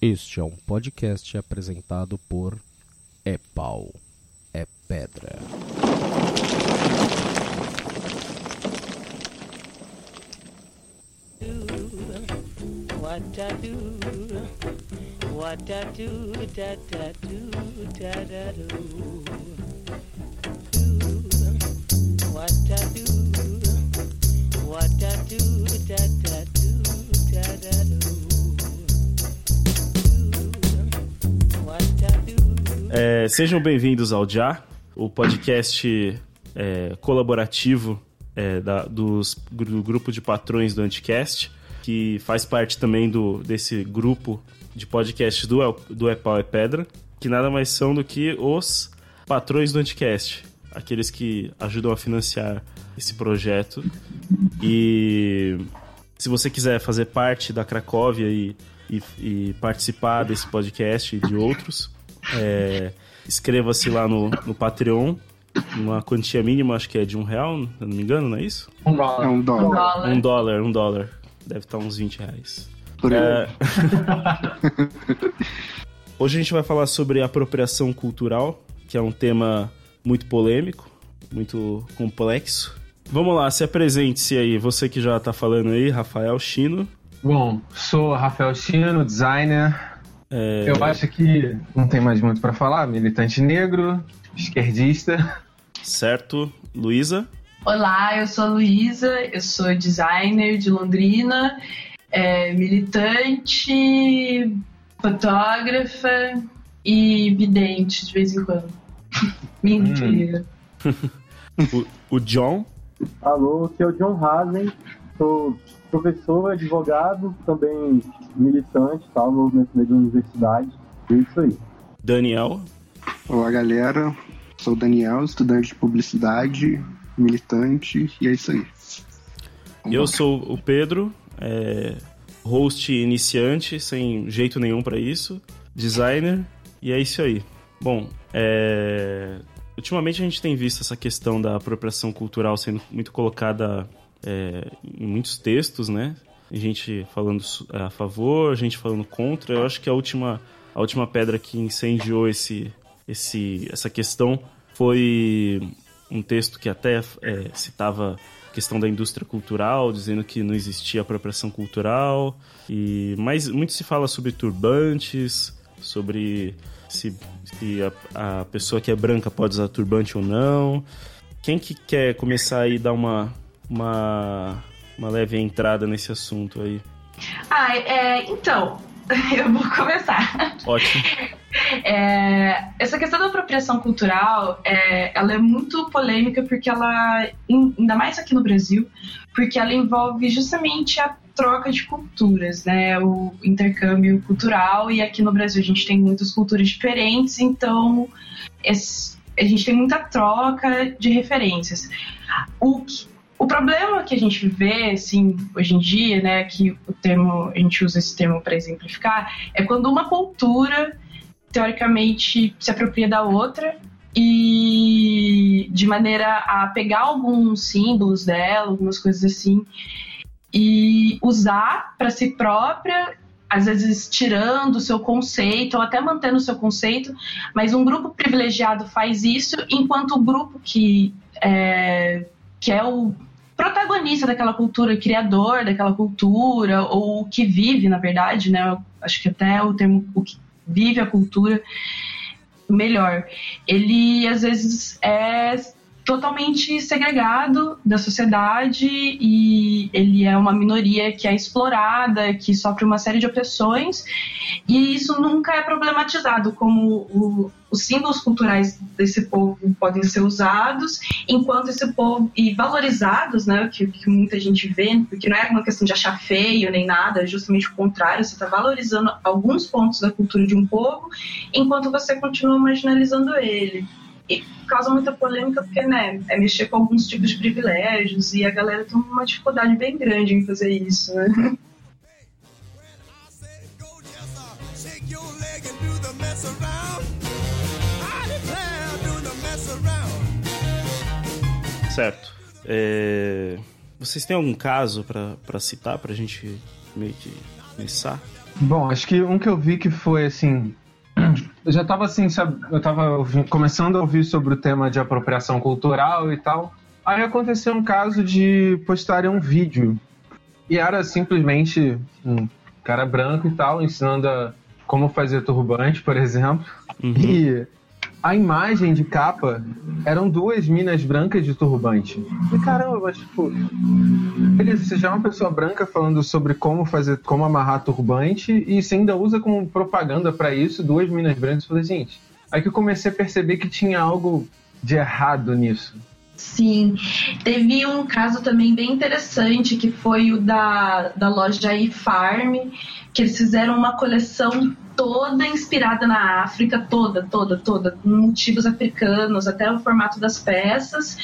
Este é um podcast apresentado por É Pau, É Pedra. What I do, what I do, da da do, da da do. É, sejam bem-vindos ao Já, o podcast é, colaborativo é, da- dos, do grupo de patrões do Anticast, que faz parte também do, desse grupo de podcasts do, do É Pau é Pedra, que nada mais são do que os patrões do Anticast, aqueles que ajudam a financiar esse projeto. E se você quiser fazer parte da Cracóvia e, e- e participar desse podcast e de outros, é, inscreva-se lá no, no Patreon, uma quantia mínima, acho que é de um real, não me engano, não é isso? É um dólar. Um dólar, um dólar. Deve estar uns 20 reais. Por. É. Hoje a gente vai falar sobre apropriação cultural, que é um tema muito polêmico, muito complexo. Vamos lá, se apresente-se aí, você que já tá falando aí, Rafael Chino. Bom, sou Rafael Chino, designer. É, Eu acho que não tem mais muito pra falar. Militante negro, esquerdista. Certo, Luísa. Olá, eu sou a Luísa, eu sou designer de Londrina, é, militante, fotógrafa e vidente de vez em quando. Mentira. O, o John. Alô, aqui é o John Hazen, sou professor, advogado, também militante, tal, no movimento negro da universidade. É isso aí. Daniel. Olá, galera. Sou o Daniel, estudante de publicidade, militante, e é isso aí. Vamos Eu lá. sou o Pedro, é, host iniciante, sem jeito nenhum pra isso, designer, e é isso aí. Bom, é, ultimamente a gente tem visto essa questão da apropriação cultural sendo muito colocada é, em muitos textos, né? Gente falando su- a favor, gente falando contra. Eu acho que a última, a última pedra que incendiou esse, esse, essa questão foi um texto que até é, citava a questão da indústria cultural, dizendo que não existia apropriação cultural. E mas muito se fala sobre turbantes, sobre se, se a, a pessoa que é branca pode usar turbante ou não. Quem que quer começar aí dar uma uma uma leve entrada nesse assunto aí? Ah, é, então, eu vou começar. Ótimo. É, essa questão da apropriação cultural, é, ela é muito polêmica porque ela, ainda mais aqui no Brasil, porque ela envolve justamente a troca de culturas, né, o intercâmbio cultural e aqui no Brasil a gente tem muitas culturas diferentes, então esse- a gente tem muita troca de referências. O que- o problema que a gente vê, assim, hoje em dia, né, que o termo, a gente usa esse termo para exemplificar, é quando uma cultura teoricamente se apropria da outra e de maneira a pegar alguns símbolos dela, algumas coisas assim, e usar para si própria, às vezes tirando o seu conceito ou até mantendo o seu conceito, mas um grupo privilegiado faz isso, enquanto o grupo que é, que é o protagonista daquela cultura, criador daquela cultura, ou que vive, na verdade, né? Acho que até o termo o que vive a cultura melhor. Ele às vezes é totalmente segregado da sociedade e ele é uma minoria que é explorada, que sofre uma série de opressões e isso nunca é problematizado como o- os símbolos culturais desse povo podem ser usados enquanto esse povo e valorizados, né, que, que muita gente vê, porque não é uma questão de achar feio nem nada, é justamente o contrário, você está valorizando alguns pontos da cultura de um povo enquanto você continua marginalizando ele. E causa muita polêmica porque, né, é mexer com alguns tipos de privilégios e a galera tem uma dificuldade bem grande em fazer isso, né? Certo. É, Vocês têm algum caso pra pra citar pra gente meio que começar? Bom, acho que um que eu vi que foi assim. Eu já tava assim, sabe? Eu tava ouvi- começando a ouvir sobre o tema de apropriação cultural e tal. Aí aconteceu um caso de postarem um vídeo. E era simplesmente um cara branco e tal, ensinando a como fazer turbante, por exemplo. E a imagem de capa eram duas minas brancas de turbante. E caramba, mas, tipo, beleza, já é uma pessoa branca falando sobre como fazer, como amarrar turbante e você ainda usa como propaganda pra isso duas minas brancas. Eu falei, gente, aí que eu comecei a perceber que tinha algo de errado nisso. Sim, teve um caso também bem interessante que foi o da, da loja iFarm, que eles fizeram uma coleção toda inspirada na África, toda, toda, toda, com motivos africanos, até o formato das peças,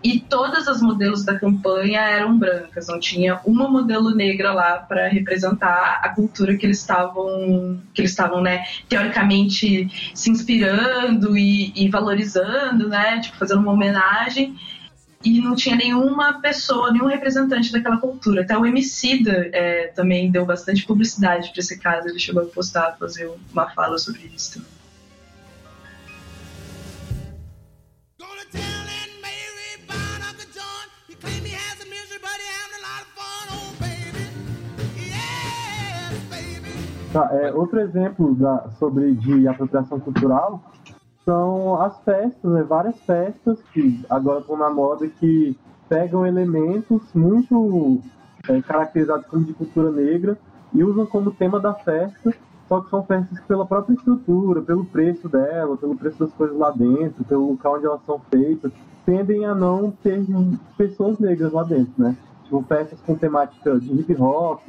e todas as modelos da campanha eram brancas, não tinha uma modelo negra lá para representar a cultura que eles estavam, que eles estavam, né, teoricamente se inspirando e, e valorizando, né, tipo fazendo uma homenagem e não tinha nenhuma pessoa, nenhum representante daquela cultura. Até o Emicida é, também deu bastante publicidade para esse caso. Ele chegou a postar, fazer uma fala sobre isso. também. Oh. Tá, é, outro exemplo da, sobre de apropriação cultural são as festas, né? Várias festas que agora estão na moda que pegam elementos muito é, caracterizados como de cultura negra e usam como tema da festa, só que são festas que pela própria estrutura, pelo preço dela, pelo preço das coisas lá dentro, pelo local onde elas são feitas, tendem a não ter pessoas negras lá dentro, né? Tipo, festas com temática de hip hop,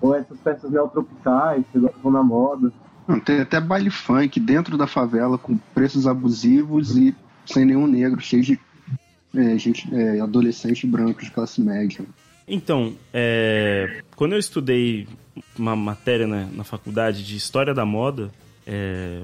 ou essas festas neotropicais que agora estão na moda. Não, tem até baile funk dentro da favela com preços abusivos e sem nenhum negro, cheio de é, gente, é, adolescente branco de classe média. Então, é, quando eu estudei uma matéria na, na faculdade de História da Moda, é,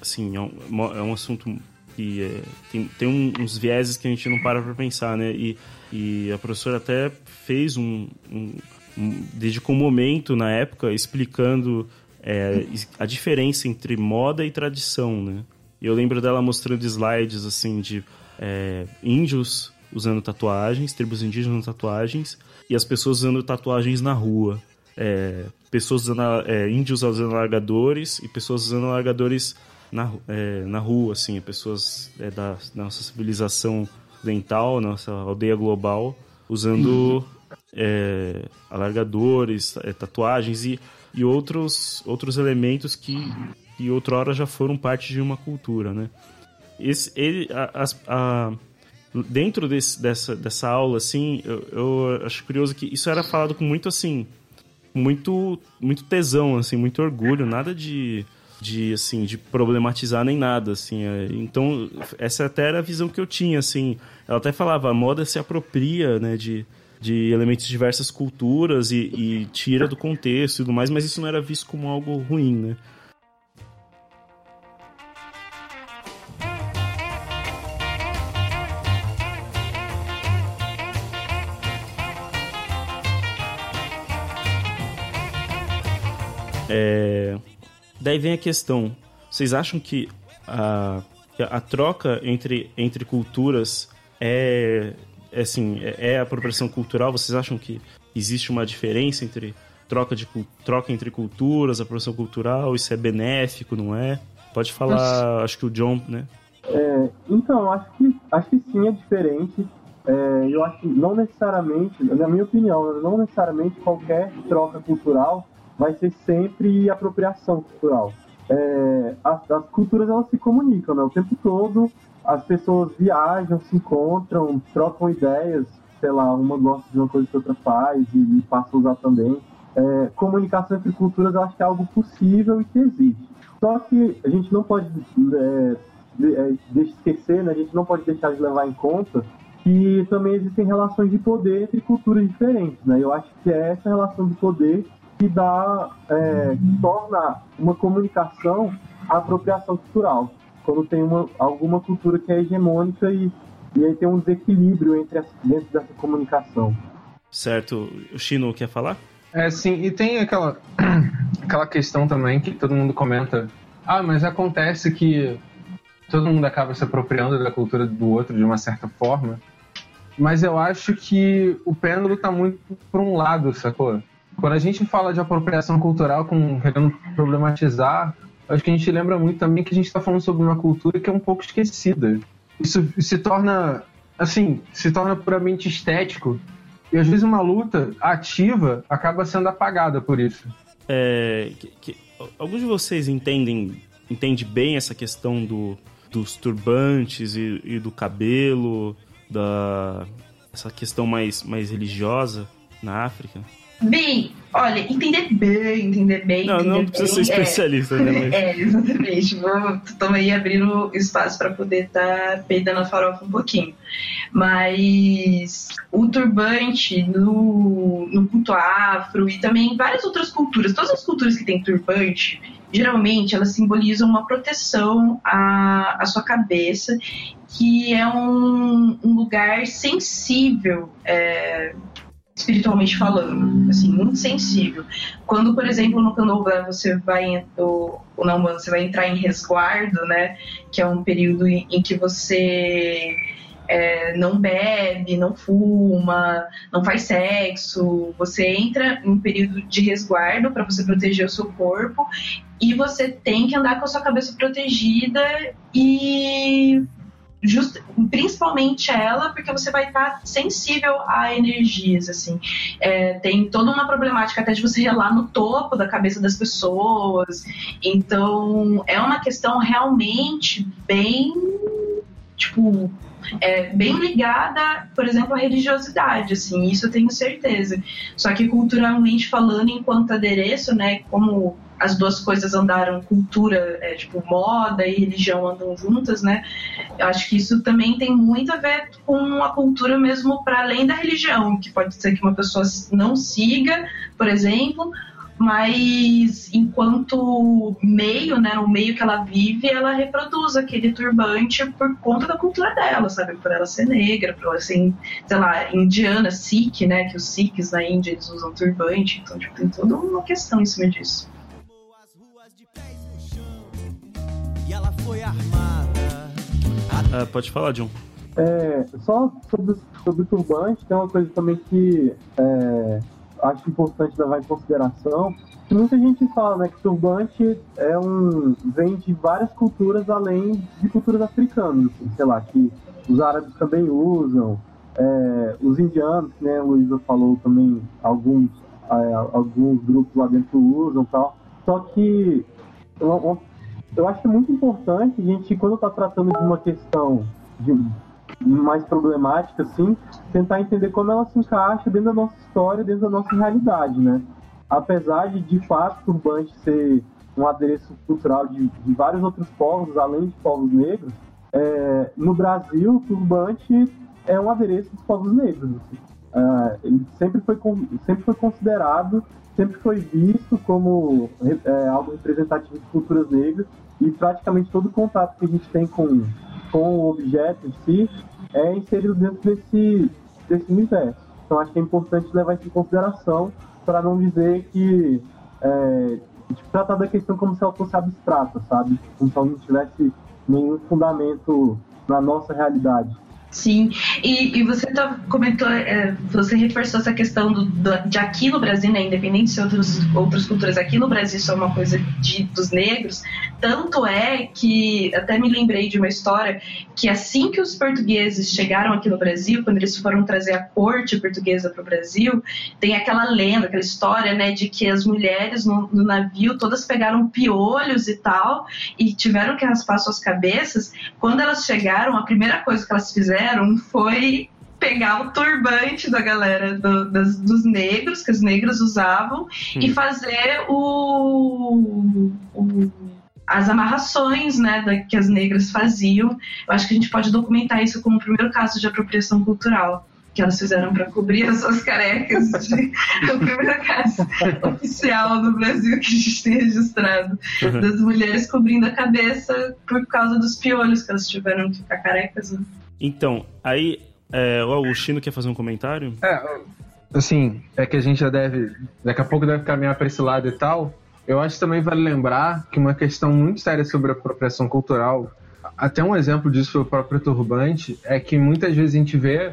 assim, é um, é um assunto que é, tem, tem um- uns vieses que a gente não para pra pensar, né? E, e a professora até fez um, um, um- dedicou um momento na época explicando é, a diferença entre moda e tradição, né? Eu lembro dela mostrando slides, assim, de é, índios usando tatuagens, tribos indígenas usando tatuagens, e as pessoas usando tatuagens na rua. É, pessoas usando, é, índios usando largadores e pessoas usando largadores na, é, na rua, assim, pessoas é, da, da nossa civilização ocidental, nossa aldeia global, usando é, alargadores, tatuagens e, e outros, outros elementos que, que outrora já foram parte de uma cultura, né? Esse, ele, a- a- dentro desse, dessa, dessa aula, assim, eu, eu acho curioso que isso era falado com muito, assim, muito, muito tesão, assim, muito orgulho, nada de, de, assim, de problematizar nem nada, assim. é. Então, essa até era a visão que eu tinha, assim. Ela até falava, a moda se apropria, né, de, de elementos de diversas culturas e, e tira do contexto e tudo mais, mas isso não era visto como algo ruim, né? É, Daí vem a questão: vocês acham que a, a troca entre, entre culturas é, assim, é, é apropriação cultural? Vocês acham que existe uma diferença entre troca, de, troca entre culturas, apropriação cultural? Isso é benéfico, não é? Pode falar, acho que o John, né? É, então, acho que, acho que sim, é diferente. É, eu acho que não necessariamente, na minha opinião, não necessariamente qualquer troca cultural vai ser sempre apropriação cultural. É, as, as culturas elas se comunicam né, o tempo todo, as pessoas viajam, se encontram, trocam ideias, sei lá, uma gosta de uma coisa que outra faz e, e passa a usar também. É, comunicação entre culturas eu acho que é algo possível e que existe. Só que a gente não pode é, de, é, esquecer, né, a gente não pode deixar de levar em conta que também existem relações de poder entre culturas diferentes. Né? Eu acho que é essa relação de poder que dá, é, que torna uma comunicação a apropriação cultural. Quando tem uma, alguma cultura que é hegemônica e, e aí tem um desequilíbrio entre as, dentro dessa comunicação. Certo. O Shino quer falar? É, sim, e tem aquela. aquela questão também que todo mundo comenta. Ah, mas acontece que todo mundo acaba se apropriando da cultura do outro de uma certa forma. Mas eu acho que o pêndulo tá muito por um lado, sacou? Quando a gente fala de apropriação cultural, com querendo problematizar, acho que a gente lembra muito também que a gente está falando sobre uma cultura que é um pouco esquecida. Isso se torna, assim, se torna puramente estético. E às vezes uma luta ativa acaba sendo apagada por isso. É, que- que- alguns de vocês entendem entende bem essa questão do, dos turbantes e, e do cabelo, da essa questão mais, mais religiosa na África? Bem, olha, entender bem, entender bem. Não, não entender precisa ser bem, é. especialista, né? Mas... É, exatamente. Vou, aí abrindo espaço para poder estar peidando a farofa um pouquinho. Mas o turbante no, no culto afro e também várias outras culturas, todas as culturas que têm turbante, geralmente elas simbolizam uma proteção à, à sua cabeça, que é um, um lugar sensível. é, espiritualmente falando, assim, muito sensível. Quando, por exemplo, no candomblé você vai ou, ou na você vai entrar em resguardo, né, que é um período em, em que você é, não bebe, não fuma, não faz sexo, você entra em um período de resguardo para você proteger o seu corpo e você tem que andar com a sua cabeça protegida e just, principalmente ela, porque você vai estar sensível a energias, assim. É, tem toda uma problemática até de você relar no topo da cabeça das pessoas. Então, é uma questão realmente bem, tipo, é, bem ligada, por exemplo, à religiosidade, assim, isso eu tenho certeza. Só que culturalmente falando, enquanto adereço, né, como as duas coisas andaram, cultura, é, tipo, moda e religião andam juntas, né, eu acho que isso também tem muito a ver com a cultura mesmo para além da religião, que pode ser que uma pessoa não siga, por exemplo, mas enquanto meio, né, no meio que ela vive, ela reproduz aquele turbante por conta da cultura dela, sabe? Por ela ser negra, por ela ser, sei lá, indiana, sikh, né? Que os sikhs na Índia eles usam turbante, então tipo, tem toda uma questão em cima disso. Foi armada. Ah, pode falar, John. É, só sobre, sobre o turbante, tem uma coisa também que é, acho importante levar em consideração. Que muita gente fala né, que turbante é um, vem de várias culturas além de culturas africanas. assim, sei lá, que os árabes também usam, é, os indianos, né, a Luísa falou também, alguns, é, alguns grupos lá dentro usam e tal. Só que eu, eu acho é muito importante a gente, quando está tratando de uma questão de, mais problemática, assim, tentar entender como ela se encaixa dentro da nossa história, dentro da nossa realidade, né? Apesar de, de fato, turbante ser um adereço cultural de, de vários outros povos, além de povos negros, é, no Brasil, turbante é um adereço dos povos negros. assim. Ah, ele sempre foi, sempre foi considerado, sempre foi visto como é, algo representativo de culturas negras e praticamente todo contato que a gente tem com, com o objeto em si é inserido dentro desse, desse universo. Então acho que é importante levar isso em consideração para não dizer que é, tipo, tratar da questão como se ela fosse abstrata, sabe? Como se ela não tivesse nenhum fundamento na nossa realidade. Sim, e, e você tá, comentou, é, você reforçou essa questão do, do- de aqui no Brasil, né, independente se outros, outras culturas aqui no Brasil são uma coisa de, dos negros, tanto é que, até me lembrei de uma história, que assim que os portugueses chegaram aqui no Brasil, quando eles foram trazer a corte portuguesa para o Brasil, tem aquela lenda, aquela história, né, de que as mulheres no, no navio todas pegaram piolhos e tal, e tiveram que raspar suas cabeças, quando elas chegaram, a primeira coisa que elas fizeram foi pegar o turbante da galera do- das- dos negros, que os negros usavam, e fazer o, o- as amarrações né, da- que as negras faziam. Eu acho que a gente pode documentar isso como o primeiro caso de apropriação cultural. Que elas fizeram para cobrir as suas carecas. De, o primeiro caso oficial no Brasil que a gente tem registrado das mulheres cobrindo a cabeça por causa dos piolhos que elas tiveram que ficar carecas. né? Então, aí é, o Agostino quer fazer um comentário? É, assim, é que a gente já deve, daqui a pouco deve caminhar para esse lado e tal, Eu acho que também vale lembrar que uma questão muito séria sobre a apropriação cultural, até um exemplo disso foi o próprio turbante, é que muitas vezes a gente vê,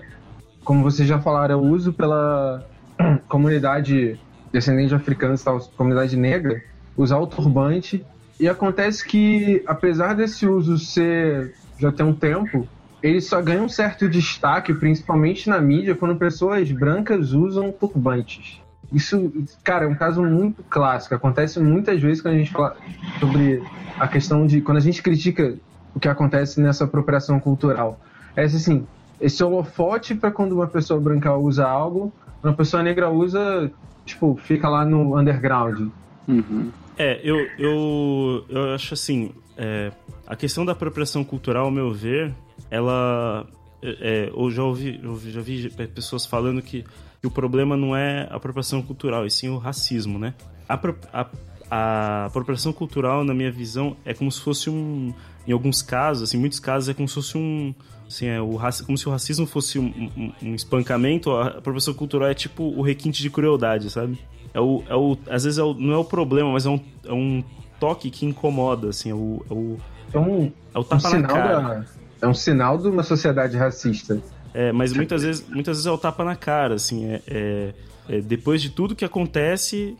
como vocês já falaram, o uso pela comunidade descendente de africanos e tal, comunidade negra, usar o turbante. E acontece que, apesar desse uso ser já ter um tempo, ele só ganha um certo destaque, principalmente na mídia, quando pessoas brancas usam turbantes. Isso, cara, é um caso muito clássico. Acontece muitas vezes quando a gente fala sobre a questão de. Quando a gente critica o que acontece nessa apropriação cultural. É assim: esse holofote para quando uma pessoa branca usa algo, uma pessoa negra usa, tipo, fica lá no underground. Uhum. É, eu, eu, eu acho assim, é, a questão da apropriação cultural, ao meu ver, ela. É, eu já ouvi, eu já vi pessoas falando que, o problema não é a apropriação cultural, e sim o racismo, né? A, a, a apropriação cultural, na minha visão, é como se fosse um. Em alguns casos, assim, muitos casos, é como se fosse um. Assim, é o raci- como se o racismo fosse um, um- um espancamento, a apropriação cultural é tipo o requinte de crueldade, sabe? É o, é o, às vezes é o- não é o problema, mas é um, é um toque que incomoda, assim, é o, é o, É um, é o um tapa na sinal cara. da, é um sinal de uma sociedade racista. É, mas muitas vezes, muitas vezes é o tapa na cara, assim, é, é- é depois de tudo que acontece,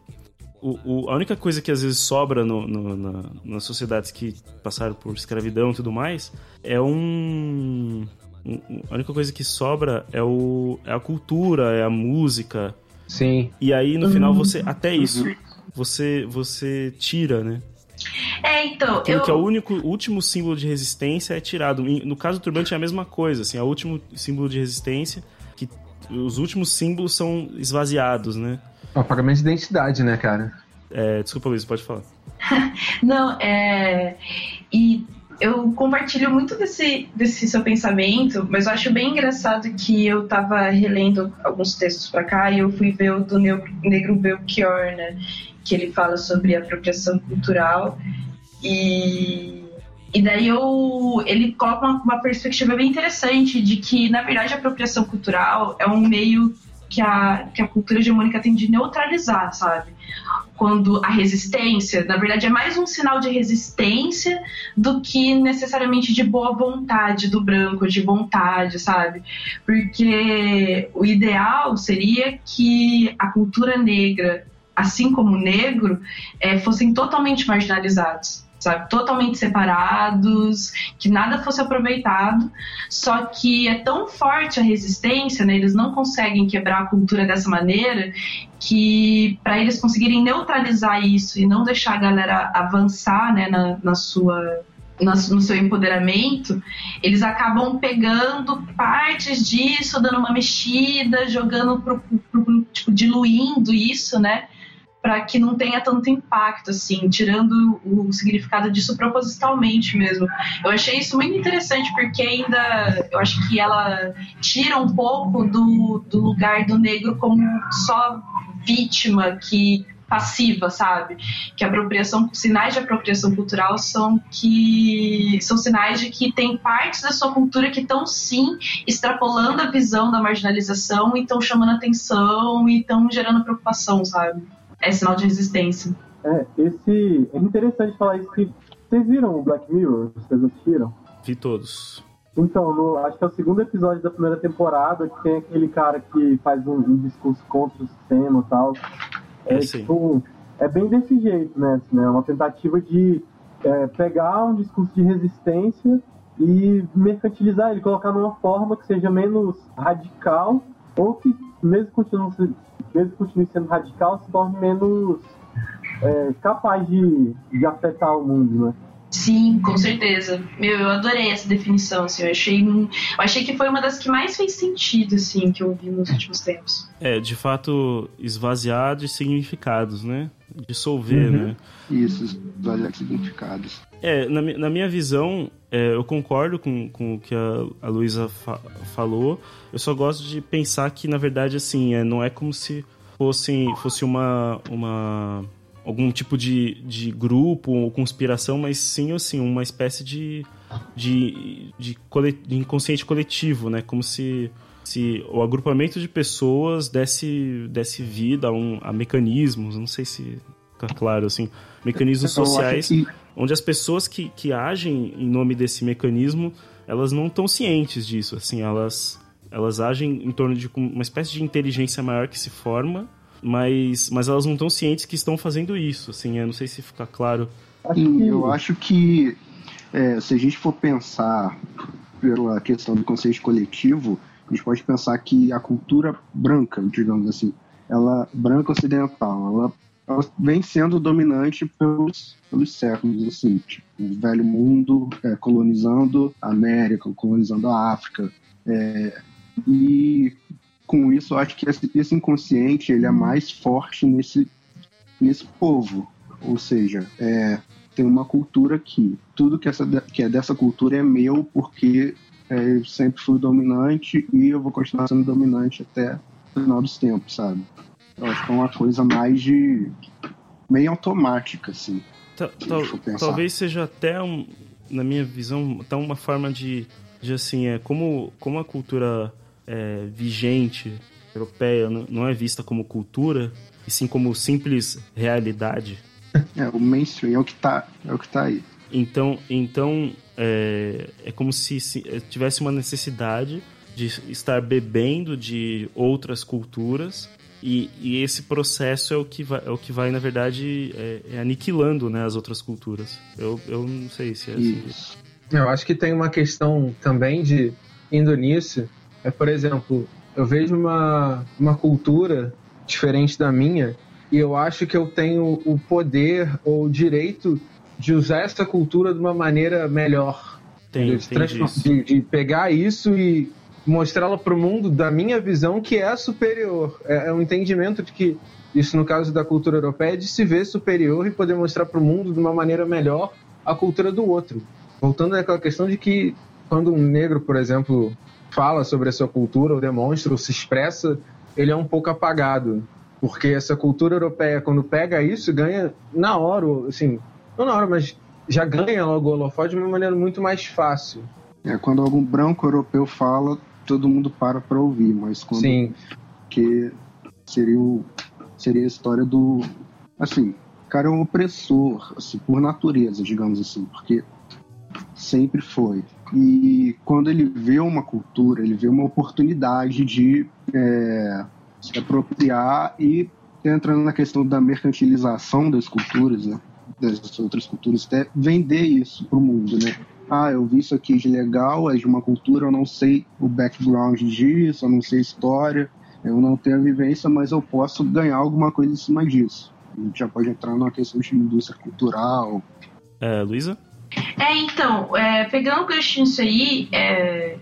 o, o- a única coisa que às vezes sobra no, no- na- nas sociedades que passaram por escravidão e tudo mais é um, um- a única coisa que sobra é, o, é a cultura, é a música, Sim. e aí no final você, até isso, você, você tira, né? É, então, Aquilo eu, que é o único, último símbolo de resistência é tirado. No caso do turbante é a mesma coisa, assim, é o último símbolo de resistência, que os últimos símbolos são esvaziados, né? É um pagamento de identidade, né, cara? É, desculpa, Luiz, pode falar. Não, é. E eu compartilho muito desse, desse seu pensamento, mas eu acho bem engraçado que eu tava relendo alguns textos pra cá e eu fui ver o do Negro Belchior, né? Que ele fala sobre apropriação cultural. E. E daí eu, ele coloca uma, uma perspectiva bem interessante de que, na verdade, a apropriação cultural é um meio que a, que a cultura hegemônica tem de neutralizar, sabe? quando a resistência, na verdade, é mais um sinal de resistência do que necessariamente de boa vontade do branco, de vontade, sabe? Porque o ideal seria que a cultura negra, assim como o negro, eh, fossem totalmente marginalizados. Sabe, totalmente separados, que nada fosse aproveitado. Só que é tão forte a resistência, né? Eles não conseguem quebrar a cultura dessa maneira que para eles conseguirem neutralizar isso e não deixar a galera avançar né, na, na sua no seu empoderamento, eles acabam pegando partes disso, dando uma mexida, jogando pro, pro- tipo, diluindo isso, né? Para que não tenha tanto impacto, assim, tirando o significado disso propositalmente mesmo. Eu achei isso muito interessante porque ainda eu acho que ela tira um pouco do, do lugar do negro como só vítima que passiva, sabe? Que apropriação, sinais de apropriação cultural são que são sinais de que tem partes da sua cultura que estão sim extrapolando a visão da marginalização e estão chamando atenção e estão gerando preocupação, sabe? É sinal de resistência. É, esse. É interessante falar isso que. Vocês viram o Black Mirror? Vocês assistiram? Vi todos. Então, no- acho que é o segundo episódio da primeira temporada que tem aquele cara que faz um, um discurso contra o sistema e tal. É, É, sim. tipo, é bem desse jeito, né? Assim, né? Uma tentativa de é, pegar um discurso de resistência e mercantilizar ele, colocar numa forma que seja menos radical ou que, mesmo mesmo continue sendo radical, se torne menos é, capaz de, de afetar o mundo, né? Sim, com certeza. Meu, eu adorei essa definição, assim, eu achei, eu achei que foi uma das que mais fez sentido, assim, que eu ouvi nos últimos tempos. É, de fato, esvaziar de significados, né? Dissolver, Uhum. né? Isso, olha significados. É, na, na minha visão, é, eu concordo com, com o que a, a Luísa fa- falou. Eu só gosto de pensar que, na verdade, assim, é, não é como se fosse, fosse uma, uma algum tipo de, de grupo ou conspiração, mas sim, assim, uma espécie de, de, de, cole- de inconsciente coletivo, né? Como se, se o agrupamento de pessoas desse, desse vida a, um, a mecanismos, não sei se ficar claro, assim, mecanismos Eu acho sociais que- onde as pessoas que, que agem em nome desse mecanismo, elas não estão cientes disso, assim, elas, elas agem em torno de uma espécie de inteligência maior que se forma, mas, mas elas não estão cientes que estão fazendo isso, assim, eu não sei se fica claro. Acho Sim, que eu acho que é, se a gente for pensar pela questão do conceito coletivo, a gente pode pensar que a cultura branca, digamos assim, ela branca ocidental, ela, ela vem sendo dominante pelos, pelos séculos, assim, tipo, o velho mundo é, colonizando a América, colonizando a África, é, e com isso eu acho que esse, esse inconsciente ele é mais forte nesse nesse povo, ou seja, é, tem uma cultura que tudo que, essa, que é dessa cultura é meu porque é, eu sempre fui dominante e eu vou continuar sendo dominante até o final dos tempos, sabe? Eu acho que é uma coisa mais de meio automática, assim. Ta- talvez seja até, um, na minha visão, até uma forma de, de assim, é como, como a cultura é, vigente europeia não é vista como cultura, e sim como simples realidade. É, o mainstream é o que tá, é o que tá aí. Então, então é, é como se, se eh, tivesse uma necessidade de estar bebendo de outras culturas e, e esse processo é o que vai, é o que vai na verdade, é, é aniquilando né, as outras culturas. Eu, eu não sei se é assim. Eu acho que tem uma questão também de indo nisso. É, por exemplo, eu vejo uma, uma cultura diferente da minha e eu acho que eu tenho o poder ou o direito de usar essa cultura de uma maneira melhor. Tem, de, tem de- de pegar isso e mostrá-la para o mundo da minha visão que é superior. É, é um entendimento de que isso no caso da cultura europeia é de se ver superior e poder mostrar para o mundo de uma maneira melhor a cultura do outro. Voltando àquela questão de que quando um negro, por exemplo, fala sobre a sua cultura ou demonstra ou se expressa, ele é um pouco apagado. Porque essa cultura europeia, quando pega isso, ganha na hora, assim, não na hora, mas já ganha logo o holofote de uma maneira muito mais fácil. É, quando algum branco europeu fala, todo mundo para para ouvir, mas quando Sim, que seria o, seria a história do assim, o cara é um opressor, assim, por natureza, digamos assim, porque sempre foi. E quando ele vê uma cultura, ele vê uma oportunidade de é, se apropriar e entrando na questão da mercantilização das culturas, né? Das outras culturas, até vender isso pro mundo, né? Ah, eu vi isso aqui de legal, é de uma cultura, eu não sei o background disso, eu não sei a história, eu não tenho a vivência, mas eu posso ganhar alguma coisa em cima disso. A gente já pode entrar numa questão de indústria cultural. É, Luísa? É, então, é, pegando o gancho nisso aí, é,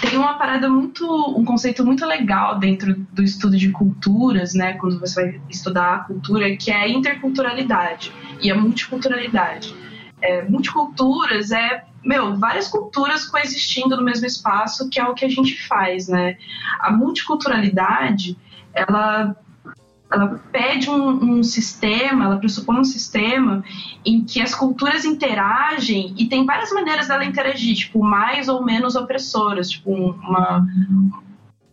tem uma parada muito, um conceito muito legal dentro do estudo de culturas, né, quando você vai estudar a cultura, que é a interculturalidade e a multiculturalidade. É, multiculturas é, meu, várias culturas coexistindo no mesmo espaço, que é o que a gente faz, né. A multiculturalidade, ela ela pede um, um sistema, ela pressupõe um sistema em que as culturas interagem e tem várias maneiras dela interagir, tipo, mais ou menos opressoras, tipo, uma...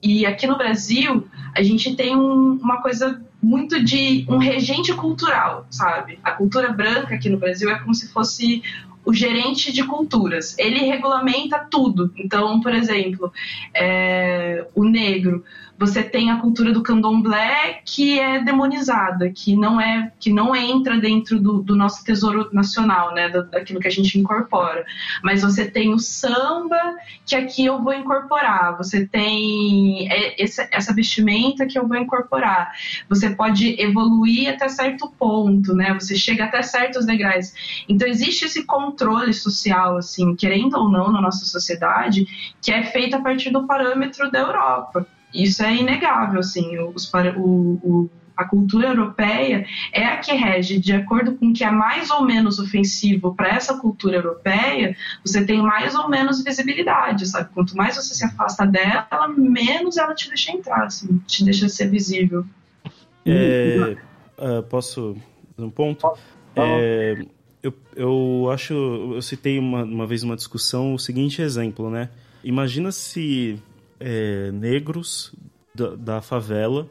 E aqui no Brasil, a gente tem um- uma coisa muito de um regente cultural, sabe? A cultura branca aqui no Brasil é como se fosse o gerente de culturas. Ele regulamenta tudo. Então, por exemplo, é, o negro, você tem a cultura do candomblé que é demonizada, que não é que não entra dentro do, do nosso tesouro nacional, né, da- daquilo que a gente incorpora. Mas você tem o samba que aqui eu vou incorporar. Você tem é, essa, essa vestimenta que eu vou incorporar. Você pode evoluir até certo ponto, né? Você chega até certos degraus. Então existe esse controle social, assim, querendo ou não, na nossa sociedade, que é feito a partir do parâmetro da Europa. Isso é inegável, assim. Os, o, o- a cultura europeia é a que rege, de acordo com o que é mais ou menos ofensivo para essa cultura europeia, você tem mais ou menos visibilidade, sabe? Quanto mais você se afasta dela, menos ela te deixa entrar, assim, te deixa ser visível. É, ah, posso fazer um ponto? É, eu, eu acho, eu citei uma, uma vez uma discussão o seguinte exemplo, né? Imagina se é, negros da, da favela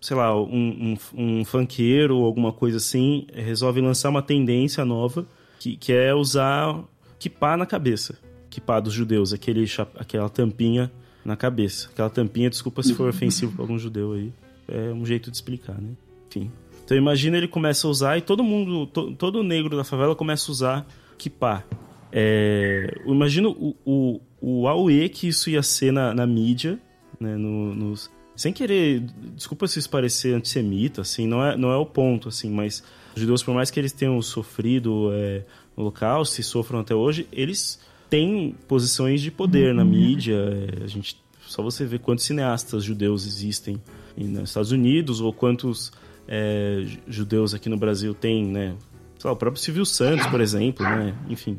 sei lá, um, um, um funkeiro ou alguma coisa assim resolve lançar uma tendência nova que, que é usar kippah na cabeça. Kippah dos judeus, aquele, aquela tampinha na cabeça. Aquela tampinha, desculpa se for ofensivo para algum judeu aí. É um jeito de explicar, né? Enfim. Então imagina ele começa a usar e todo mundo, to- todo negro da favela começa a usar kippah. É, eu imagino o, o, o auê que isso ia ser na, na mídia, né, no- nos, sem querer, desculpa se isso parecer antissemita, assim, não é, não é o ponto, assim, mas os judeus, por mais que eles tenham sofrido é, no holocausto e sofram até hoje, eles têm posições de poder na mídia, é, a gente, só você ver quantos cineastas judeus existem em- nos Estados Unidos, ou quantos é, ju- judeus aqui no Brasil tem, né, lá, o próprio Silvio Santos, por exemplo, né, enfim,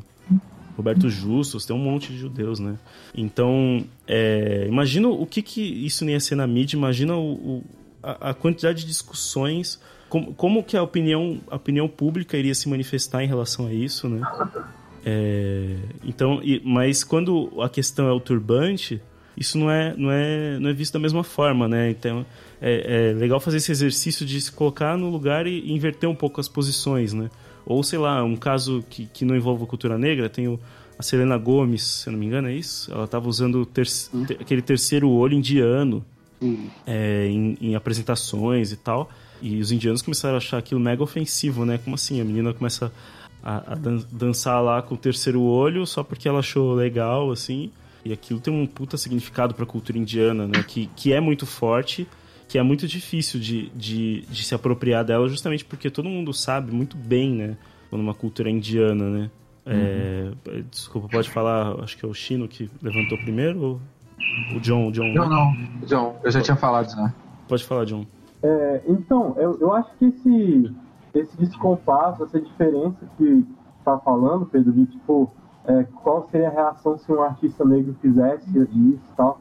Roberto Justus, tem um monte de judeus, né? Então, é, imagina o que, que isso ia ser na mídia, imagina o, o- a, a quantidade de discussões, como, como que a opinião, a opinião pública iria se manifestar em relação a isso, né? É, então, e- mas quando a questão é o turbante, isso não é, não é, não é visto da mesma forma, né? Então, é, é legal fazer esse exercício de se colocar no lugar e inverter um pouco as posições, né? Ou, sei lá, um caso que, que não envolva cultura negra, tem o, a Selena Gomes, se eu não me engano, é isso? Ela estava usando o ter- te- aquele terceiro olho indiano Hum. é, em, em apresentações e tal. E os indianos começaram a achar aquilo mega ofensivo, né? Como assim? A menina começa a, a dan- dançar lá com o terceiro olho só porque ela achou legal, assim. E aquilo tem um puta significado pra cultura indiana, né? Que, que é muito forte, que é muito difícil de, de, de se apropriar dela, justamente porque todo mundo sabe muito bem, né? Quando uma cultura é indiana, né? É, desculpa, pode falar, acho que é o Chino que levantou primeiro ou o John? O John Não, não. John, eu já tinha falado já. Pode falar, John. É, então, eu, eu acho que esse, esse descompasso, essa diferença que tá falando, Pedro, de tipo, é, qual seria a reação se um artista negro fizesse isso e tal,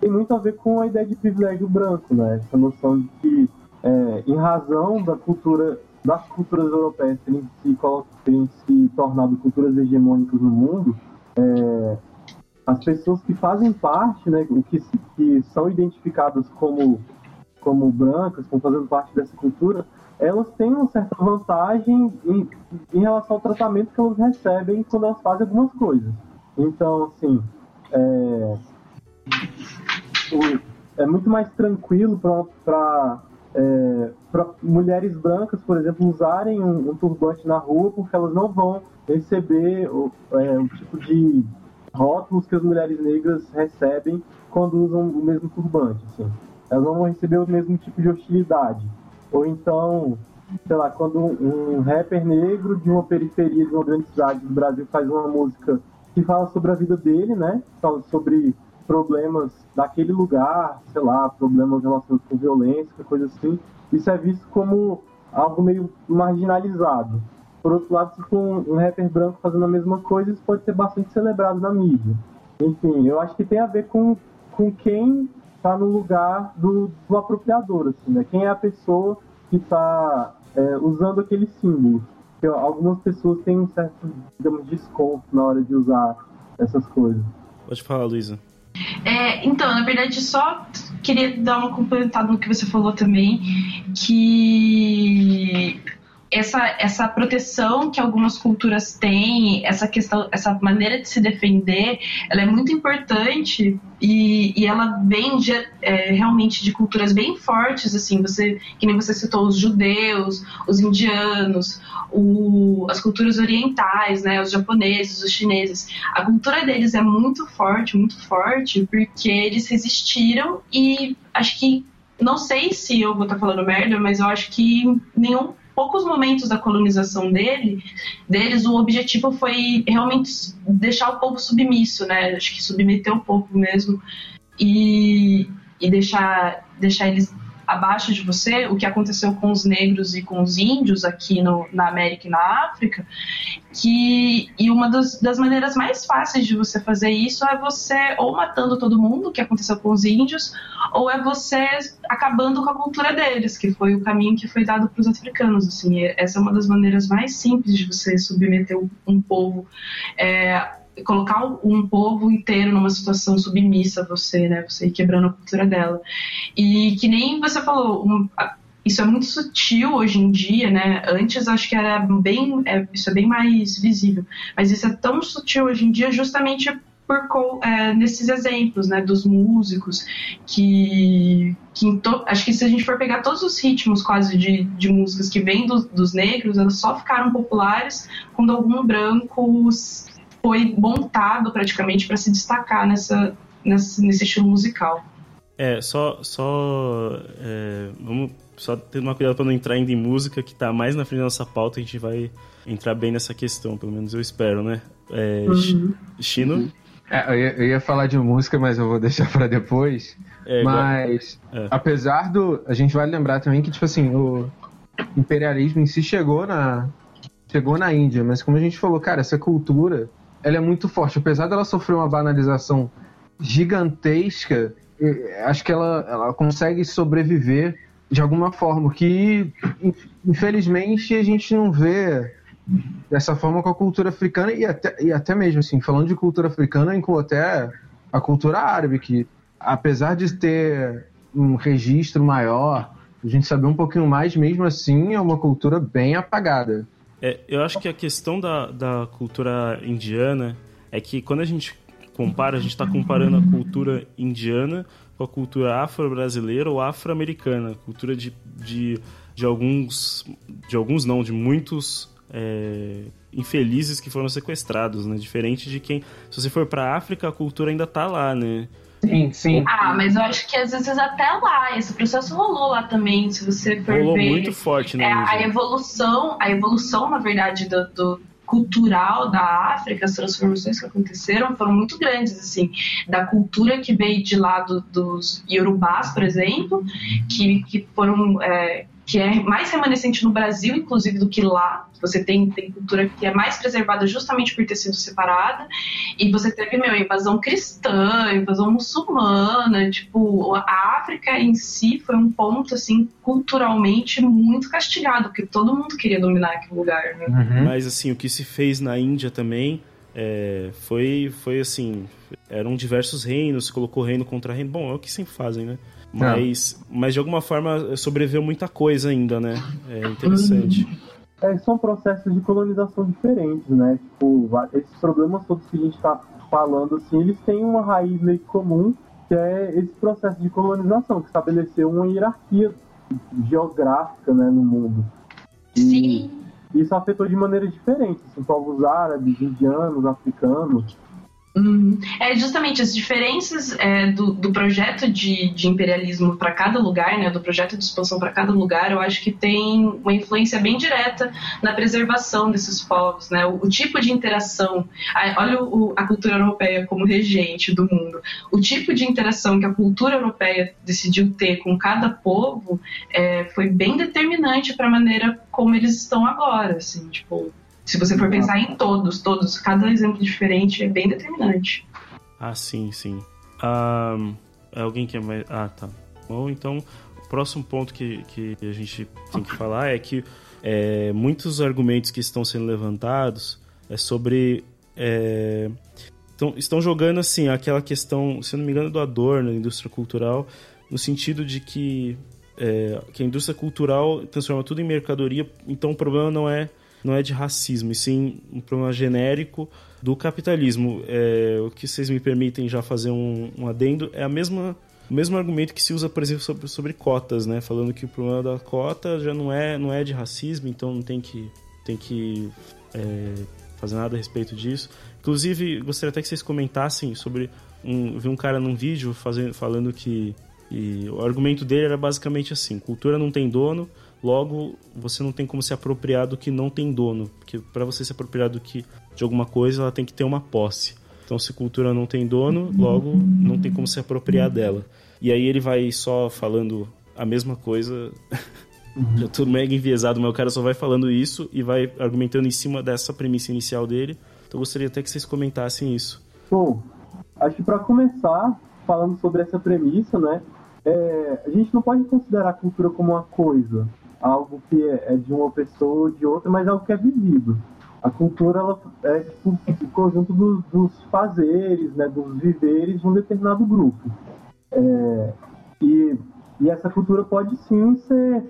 tem muito a ver com a ideia de privilégio branco, né? Essa noção de que, é, em razão da cultura, das culturas europeias terem se, terem se tornado culturas hegemônicas no mundo, é, as pessoas que fazem parte, né, que, que são identificadas como como brancas, como fazendo parte dessa cultura, elas têm uma certa vantagem em, em relação ao tratamento que elas recebem quando elas fazem algumas coisas. Então, assim, é, é muito mais tranquilo para é, mulheres brancas, por exemplo, usarem um, um turbante na rua porque elas não vão receber o, é, o tipo de rótulos que as mulheres negras recebem quando usam o mesmo turbante. Assim. Elas não vão receber o mesmo tipo de hostilidade. Ou então, sei lá, quando um, um rapper negro de uma periferia de uma grande cidade do Brasil faz uma música que fala sobre a vida dele, né? Fala sobre problemas daquele lugar, sei lá, problemas relacionados com violência, coisa assim. Isso é visto como algo meio marginalizado. Por outro lado, se for um, rapper branco fazendo a mesma coisa, isso pode ser bastante celebrado na mídia. Enfim, eu acho que tem a ver com, com quem está no lugar do, do apropriador, assim, né? Quem é a pessoa que está usando aquele símbolo. Porque algumas pessoas têm um certo, digamos, desconto na hora de usar essas coisas. Pode falar, Luísa. É, então, na verdade, só queria dar uma complementada no que você falou também, que essa, essa proteção que algumas culturas têm, essa questão, essa maneira de se defender, ela é muito importante e, e ela vem de, é, realmente de culturas bem fortes, assim, você, que nem você citou, os judeus, os indianos, o, as culturas orientais, né, os japoneses, os chineses. A cultura deles é muito forte, muito forte, porque eles resistiram e acho que não sei se eu vou estar falando merda, mas eu acho que nenhum poucos momentos da colonização dele, deles, o objetivo foi realmente deixar o povo submisso, né? Acho que submeter o povo mesmo e, e deixar, deixar eles abaixo de você, o que aconteceu com os negros e com os índios aqui no, na América e na África, que e uma das, das maneiras mais fáceis de você fazer isso é você ou matando todo mundo, que aconteceu com os índios, ou é você acabando com a cultura deles, que foi o caminho que foi dado para os africanos. Assim, essa é uma das maneiras mais simples de você submeter um, povo. É, colocar um povo inteiro numa situação submissa a você, né? Você ir quebrando a cultura dela. E que nem você falou, um, isso é muito sutil hoje em dia, né? Antes acho que era bem, é, isso é bem mais visível, mas isso é tão sutil hoje em dia justamente por é, nesses exemplos, né? Dos músicos que, que to- acho que se a gente for pegar todos os ritmos quase de, de músicas que vêm do- dos negros, elas só ficaram populares quando algum branco foi montado praticamente para se destacar nessa, nessa, nesse estilo musical. É, só. só é, vamos só ter uma cuidado pra não entrar ainda em música, que tá mais na frente da nossa pauta, a gente vai entrar bem nessa questão, pelo menos eu espero, né? É, Chi- Chino? É, eu, ia, eu ia falar de música, mas eu vou deixar pra depois. É, mas, É. apesar do. A gente vai lembrar também que, tipo assim, o imperialismo em si chegou na. Chegou na Índia, mas como a gente falou, cara, essa cultura ela é muito forte. Apesar dela sofrer uma banalização gigantesca, acho que ela, ela consegue sobreviver de alguma forma, que in- infelizmente a gente não vê dessa forma com a cultura africana e até, e até mesmo assim, falando de cultura africana, inclui até a cultura árabe, que apesar de ter um registro maior, a gente saber um pouquinho mais, mesmo assim é uma cultura bem apagada. É, eu acho que a questão da, da cultura indiana é que quando a gente compara, a gente está comparando a cultura indiana com a cultura afro-brasileira ou afro-americana, cultura de, de, de alguns, de alguns não, de muitos é, infelizes que foram sequestrados, né? Diferente de quem, se você for para África, a cultura ainda tá lá, né? Sim, sim. Ah, mas eu acho que às vezes até lá, esse processo rolou lá também, se você for Rolou ver. muito forte na É, a evolução, a evolução, na verdade, do, do cultural da África, as transformações que aconteceram foram muito grandes, assim, da cultura que veio de lá do- dos Yorubás, por exemplo, que, que foram é, que é mais remanescente no Brasil, inclusive, do que lá. Você tem, tem cultura que é mais preservada justamente por ter sido separada. E você teve, meu, invasão cristã, invasão muçulmana. Tipo, a África em si foi um ponto, assim, culturalmente muito castigado, porque todo mundo queria dominar aquele lugar, né? Uhum. Mas assim, o que se fez na Índia também é, foi, foi assim, eram diversos reinos, se colocou reino contra reino. Bom, é o que sempre fazem, né? Mas, mas de alguma forma sobreviveu muita coisa ainda, né? É interessante. É, são processos de colonização diferentes, né? Tipo, esses problemas todos que a gente está falando, assim, eles têm uma raiz meio que comum, que é esse processo de colonização, que estabeleceu uma hierarquia geográfica, né, no mundo. E Sim. isso afetou de maneiras diferentes, assim, povos árabes, indianos, africanos. Uhum. É justamente as diferenças é, do, do projeto de, de imperialismo para cada lugar, né, do projeto de expansão para cada lugar, eu acho que tem uma influência bem direta na preservação desses povos, né, o, o tipo de interação. a- olha o- a cultura europeia como regente do mundo. O tipo de interação que a cultura europeia decidiu ter com cada povo é, foi bem determinante para a maneira como eles estão agora, assim, tipo. Se você for pensar em todos, todos, cada exemplo diferente é bem determinante. Ah, sim, sim. Ah, alguém quer mais. Ah, tá. Bom, então, o próximo ponto que, que a gente tem que falar é que é, muitos argumentos que estão sendo levantados é sobre. é, estão, estão jogando assim aquela questão, se não me engano, do Adorno, da indústria cultural, no sentido de que, é, que a indústria cultural transforma tudo em mercadoria, então o problema não é não é de racismo, e sim um problema genérico do capitalismo. É, o que vocês me permitem já fazer um, um adendo é a mesma, o mesmo argumento que se usa, por exemplo, sobre, sobre cotas, né? Falando que o problema da cota já não é, não é de racismo, então não tem que, tem que é, fazer nada a respeito disso. Inclusive, gostaria até que vocês comentassem sobre. Um, vi um cara num vídeo fazendo, falando que. E o argumento dele era basicamente assim: cultura não tem dono, logo você não tem como se apropriar do que não tem dono. Porque para você se apropriar do que, de alguma coisa, ela tem que ter uma posse. Então, se cultura não tem dono, logo não tem como se apropriar dela. E aí ele vai só falando a mesma coisa. Já tô mega enviesado, mas o cara só vai falando isso e vai argumentando em cima dessa premissa inicial dele. Então eu gostaria até que vocês comentassem isso. Bom, acho que para começar, falando sobre essa premissa, né, é, a gente não pode considerar a cultura como uma coisa, algo que é, é de uma pessoa ou de outra, mas algo que é vivido. A cultura ela é tipo, o conjunto dos, dos fazeres, né, dos viveres de um determinado grupo. É, e, e essa cultura pode sim ser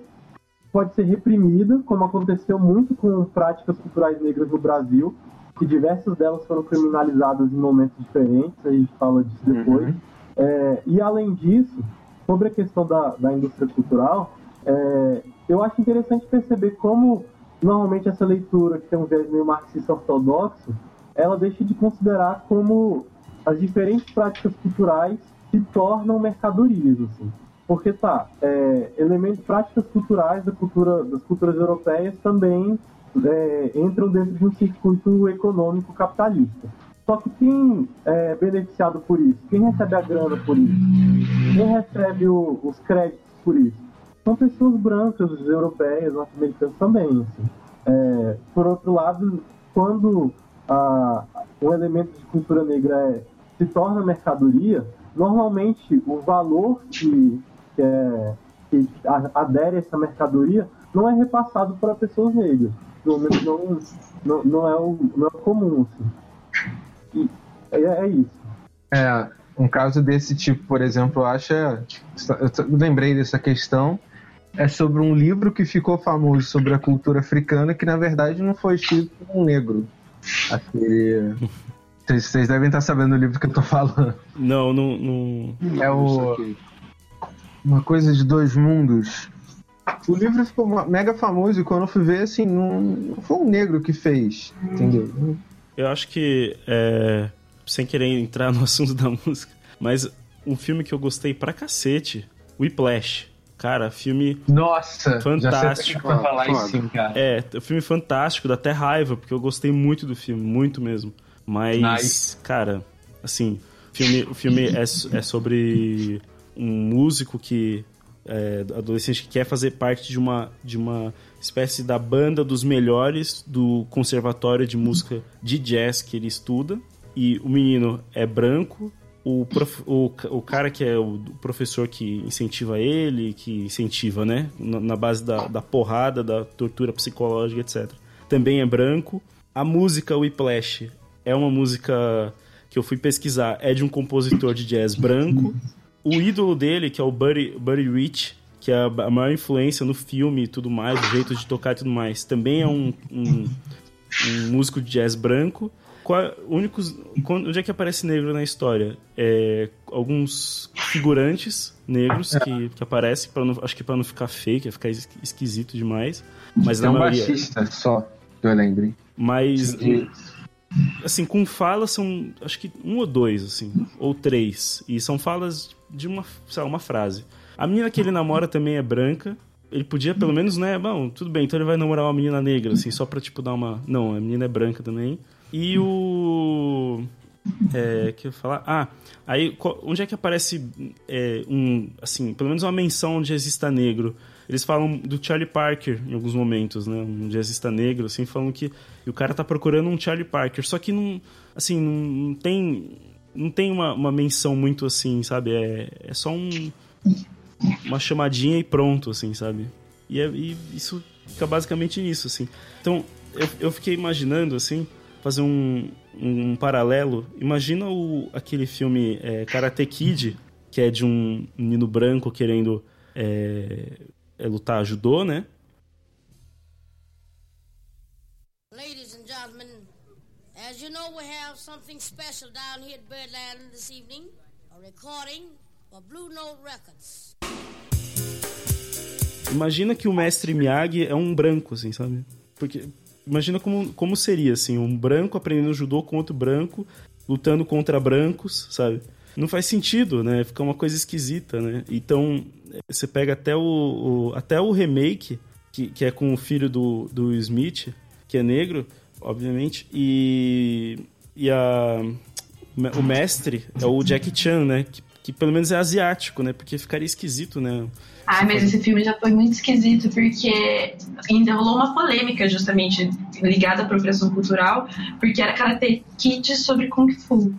pode ser reprimida, como aconteceu muito com práticas culturais negras no Brasil, que diversas delas foram criminalizadas em momentos diferentes, a gente fala disso depois. É, e além disso, sobre a questão da, da indústria cultural, é, eu acho interessante perceber como normalmente essa leitura, que tem um viés meio marxista ortodoxo, ela deixa de considerar como as diferentes práticas culturais se tornam mercadorias, assim. Porque tá, é, elementos, práticas culturais da cultura, das culturas europeias também é, entram dentro de um circuito econômico capitalista. Só que quem é beneficiado por isso? Quem recebe a grana por isso? Quem recebe o- os créditos por isso? São pessoas brancas, europeias, norte-americanas também. Assim. É, por outro lado, quando a, um elemento de cultura negra é- se torna mercadoria, normalmente o valor que, que, é, que adere a essa mercadoria não é repassado para pessoas negras. Pelo menos não, não, não, é, o, não é o comum. Assim. E é, é isso. É, um caso desse tipo, por exemplo, acho. Eu lembrei dessa questão. É sobre um livro que ficou famoso sobre a cultura africana, que na verdade não foi escrito por um negro. Aquele. Vocês, devem estar sabendo do livro que eu tô falando. Não, não, não. É o. Uma coisa de dois mundos. O livro ficou mega famoso e quando eu fui ver, assim, não, não foi um negro que fez, entendeu? Eu acho que, é, sem querer entrar no assunto da música, mas um filme que eu gostei pra cacete, Whiplash. Cara, filme Nossa, já sei Fantástico. que vai falar isso sim, cara. É, um filme fantástico, dá até raiva, porque eu gostei muito do filme, muito mesmo. Mas, Nice. cara, assim, o filme, o filme é, é sobre um músico que. É, adolescente que quer fazer parte de uma, de uma espécie da banda dos melhores do conservatório de música de jazz que ele estuda. E o menino é branco, o, prof- o, o cara que é o professor que incentiva ele, que incentiva, né? Na, na base da, da porrada, da tortura psicológica, etc. Também é branco. A música Whiplash é uma música que eu fui pesquisar, é de um compositor de jazz branco. O ídolo dele, que é o Buddy, Buddy Rich, que é a a maior influência no filme e tudo mais, o jeito de tocar e tudo mais, também é um, um, um músico de jazz branco. Qual, únicos, quando- onde é que aparece negro na história? É, alguns figurantes negros que, que aparecem, pra não, acho que para não ficar fake, ia ficar es- esquisito demais. Mas na um maioria. baixista só, que eu lembrei. Mas, assim, com fala são, acho que um ou dois, assim, ou três. E são falas de uma, sei lá, uma frase. A menina que ele namora também é branca. Ele podia, pelo menos, né? Bom, tudo bem, então ele vai namorar uma menina negra, assim, só pra, tipo, dar uma. Não, a menina é branca também. E o. É, que eu ia falar? Ah, aí onde é que aparece é, um, assim, pelo menos uma menção onde exista negro? Eles falam do Charlie Parker em alguns momentos, né? Um jazzista negro, assim, falam que o cara tá procurando um Charlie Parker. Só que não, assim, não, não tem, não tem uma, uma menção muito assim, sabe? É, é só um, uma chamadinha e pronto, assim, sabe? E, é- e isso fica basicamente nisso, assim. Então, eu, eu fiquei imaginando, assim, fazer um, um paralelo. Imagina o, aquele filme é, Karate Kid, que é de um menino branco querendo é, é, lutar judô, né? Ladies and gentlemen, as you know, we have something special down here at Birdland this evening. A recording for Blue Note Records. Imagina que o mestre Miyagi é um branco, assim, sabe? Porque imagina como, como seria, assim, um branco aprendendo judô com outro branco, lutando contra brancos, sabe? Não faz sentido, né? Fica uma coisa esquisita, né? Então, eh, você pega até o, o- até o remake, que, que é com o filho do, do Smith, que é negro, obviamente, e, e a, o mestre é o Jackie Chan, né? Que, que pelo menos é asiático, né? Porque ficaria esquisito, né? Ai, mas esse filme já foi muito esquisito, porque ainda rolou uma polêmica justamente ligada à apropriação cultural, porque era Karate Kid sobre Kung Fu.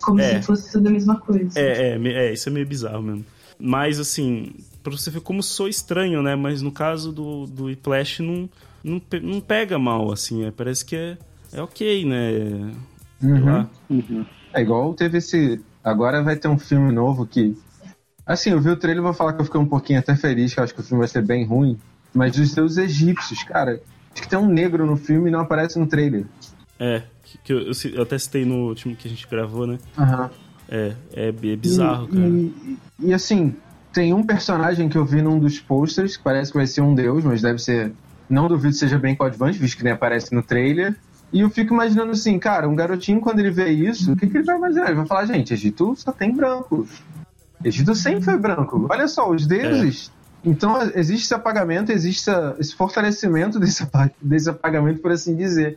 Como É. se fosse tudo a mesma coisa. É, é, é, isso é meio bizarro mesmo. Mas, assim, pra você ver como sou estranho, né? Mas no caso do, do Whiplash, não, não, não pega mal, assim. é, parece que é, é ok, né? Uhum. lá. É igual teve esse. Agora vai ter um filme novo que. Assim, eu vi o trailer e vou falar que eu fiquei um pouquinho até feliz, que eu acho que o filme vai ser bem ruim. Mas dos deuses egípcios, cara. Acho que tem um negro no filme e não aparece no trailer. É, que, eu, eu até citei no último que a gente gravou, né? Aham. É, é, é bizarro, e, cara. E, e, assim, tem um personagem que eu vi num dos posters que parece que vai ser um deus, mas deve ser. Não duvido que seja bem coadjuvante, visto que nem aparece no trailer. E eu fico imaginando assim, cara, um garotinho, quando ele vê isso, o que, que ele vai imaginar? Ele vai falar, gente, Egito só tem branco. Egito sempre foi branco. Olha só, os deuses. Então existe esse apagamento, existe esse fortalecimento desse, desse apagamento, por assim dizer.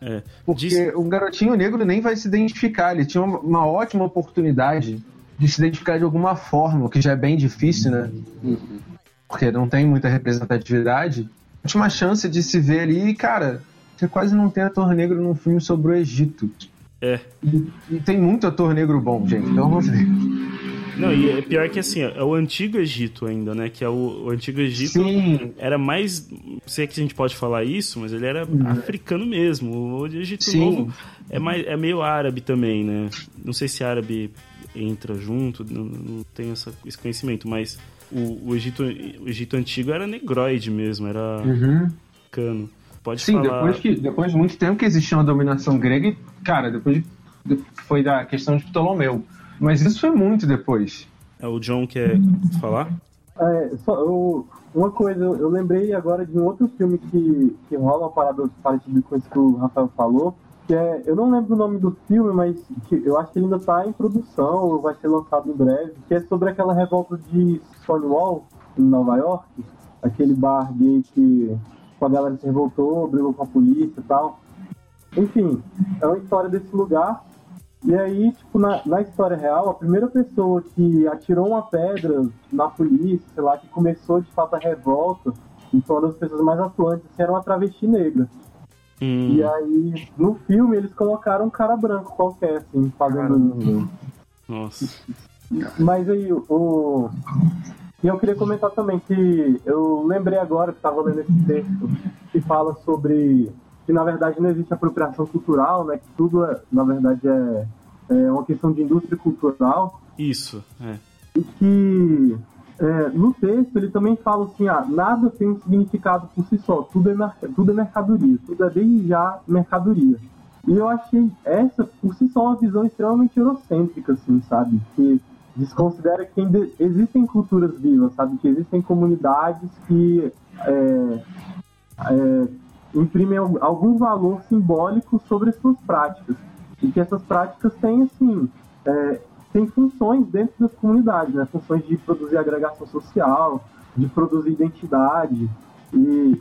É. Porque Diz- um garotinho negro nem vai se identificar. Ele tinha uma, uma ótima oportunidade de se identificar de alguma forma, o que já é bem difícil, né? Porque não tem muita representatividade. Tinha uma chance de se ver ali e, cara, você quase não tem ator negro num filme sobre o Egito. É. E, e tem muito ator negro bom, gente, pelo amor de Deus. Não, e é pior que assim, é o antigo Egito ainda, né? Que é o, o antigo Egito Sim, era mais. Sei que a gente pode falar isso, mas ele era africano mesmo. O Egito Sim. Novo é, mais, é meio árabe também, né? Não sei se árabe entra junto, não, não tenho essa- esse conhecimento, mas o, o Egito, o Egito antigo era negroide mesmo, era Uhum. cano. Pode Sim, falar. depois, que, depois de muito tempo que existia uma dominação grega, e, cara, depois de- de- foi da questão de Ptolomeu. Mas isso foi muito depois. É, o John quer falar? É, só, eu- uma coisa, eu, eu lembrei agora de um outro filme que, que rola uma parada parecida com isso que o Rafael falou, que é, eu não lembro o nome do filme, mas que eu acho que ele ainda está em produção, ou vai ser lançado em breve, que é sobre aquela revolta de Stonewall, em Nova York, aquele bar gay que a galera se revoltou, brigou com a polícia e tal. Enfim, é uma história desse lugar e aí, tipo, na, na história real, a primeira pessoa que atirou uma pedra na polícia, sei lá, que começou de fato a revolta, e foi uma das pessoas mais atuantes, assim, era uma travesti negra. Hum, E aí, no filme, eles colocaram um cara branco qualquer, assim, fazendo isso. Nossa. Mas aí, o. E eu queria comentar também que eu lembrei agora que estava lendo esse texto que fala sobre que na verdade não existe apropriação cultural, né? Que tudo, é, na verdade, é, é uma questão de indústria cultural Isso, é. e que é, no texto ele também fala assim, ah, nada tem um significado por si só, tudo é, tudo é mercadoria, tudo é desde já mercadoria. E eu achei essa, por si só, uma visão extremamente eurocêntrica, assim, sabe? Que desconsidera que ainda existem culturas vivas, sabe? Que existem comunidades que é, é, imprimem al- algum valor simbólico sobre as suas práticas. E que essas práticas têm, assim, é, têm funções dentro das comunidades, né? Funções de produzir agregação social, de produzir identidade. E,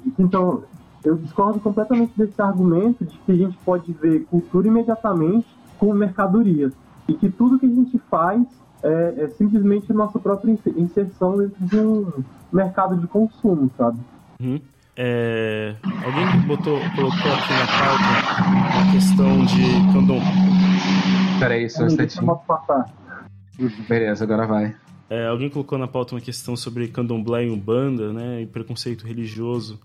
e então, eu discordo completamente desse argumento de que a gente pode ver cultura imediatamente como mercadoria. E que tudo que a gente faz é, é simplesmente a nossa própria inse- inserção dentro de um mercado de consumo, sabe? Uhum. É, alguém botou, colocou aqui na pauta a questão de Candom, Peraí, só um Deixa eu instantinho. Beleza, agora vai. É, alguém colocou na pauta uma questão sobre candomblé e umbanda, né, e preconceito religioso.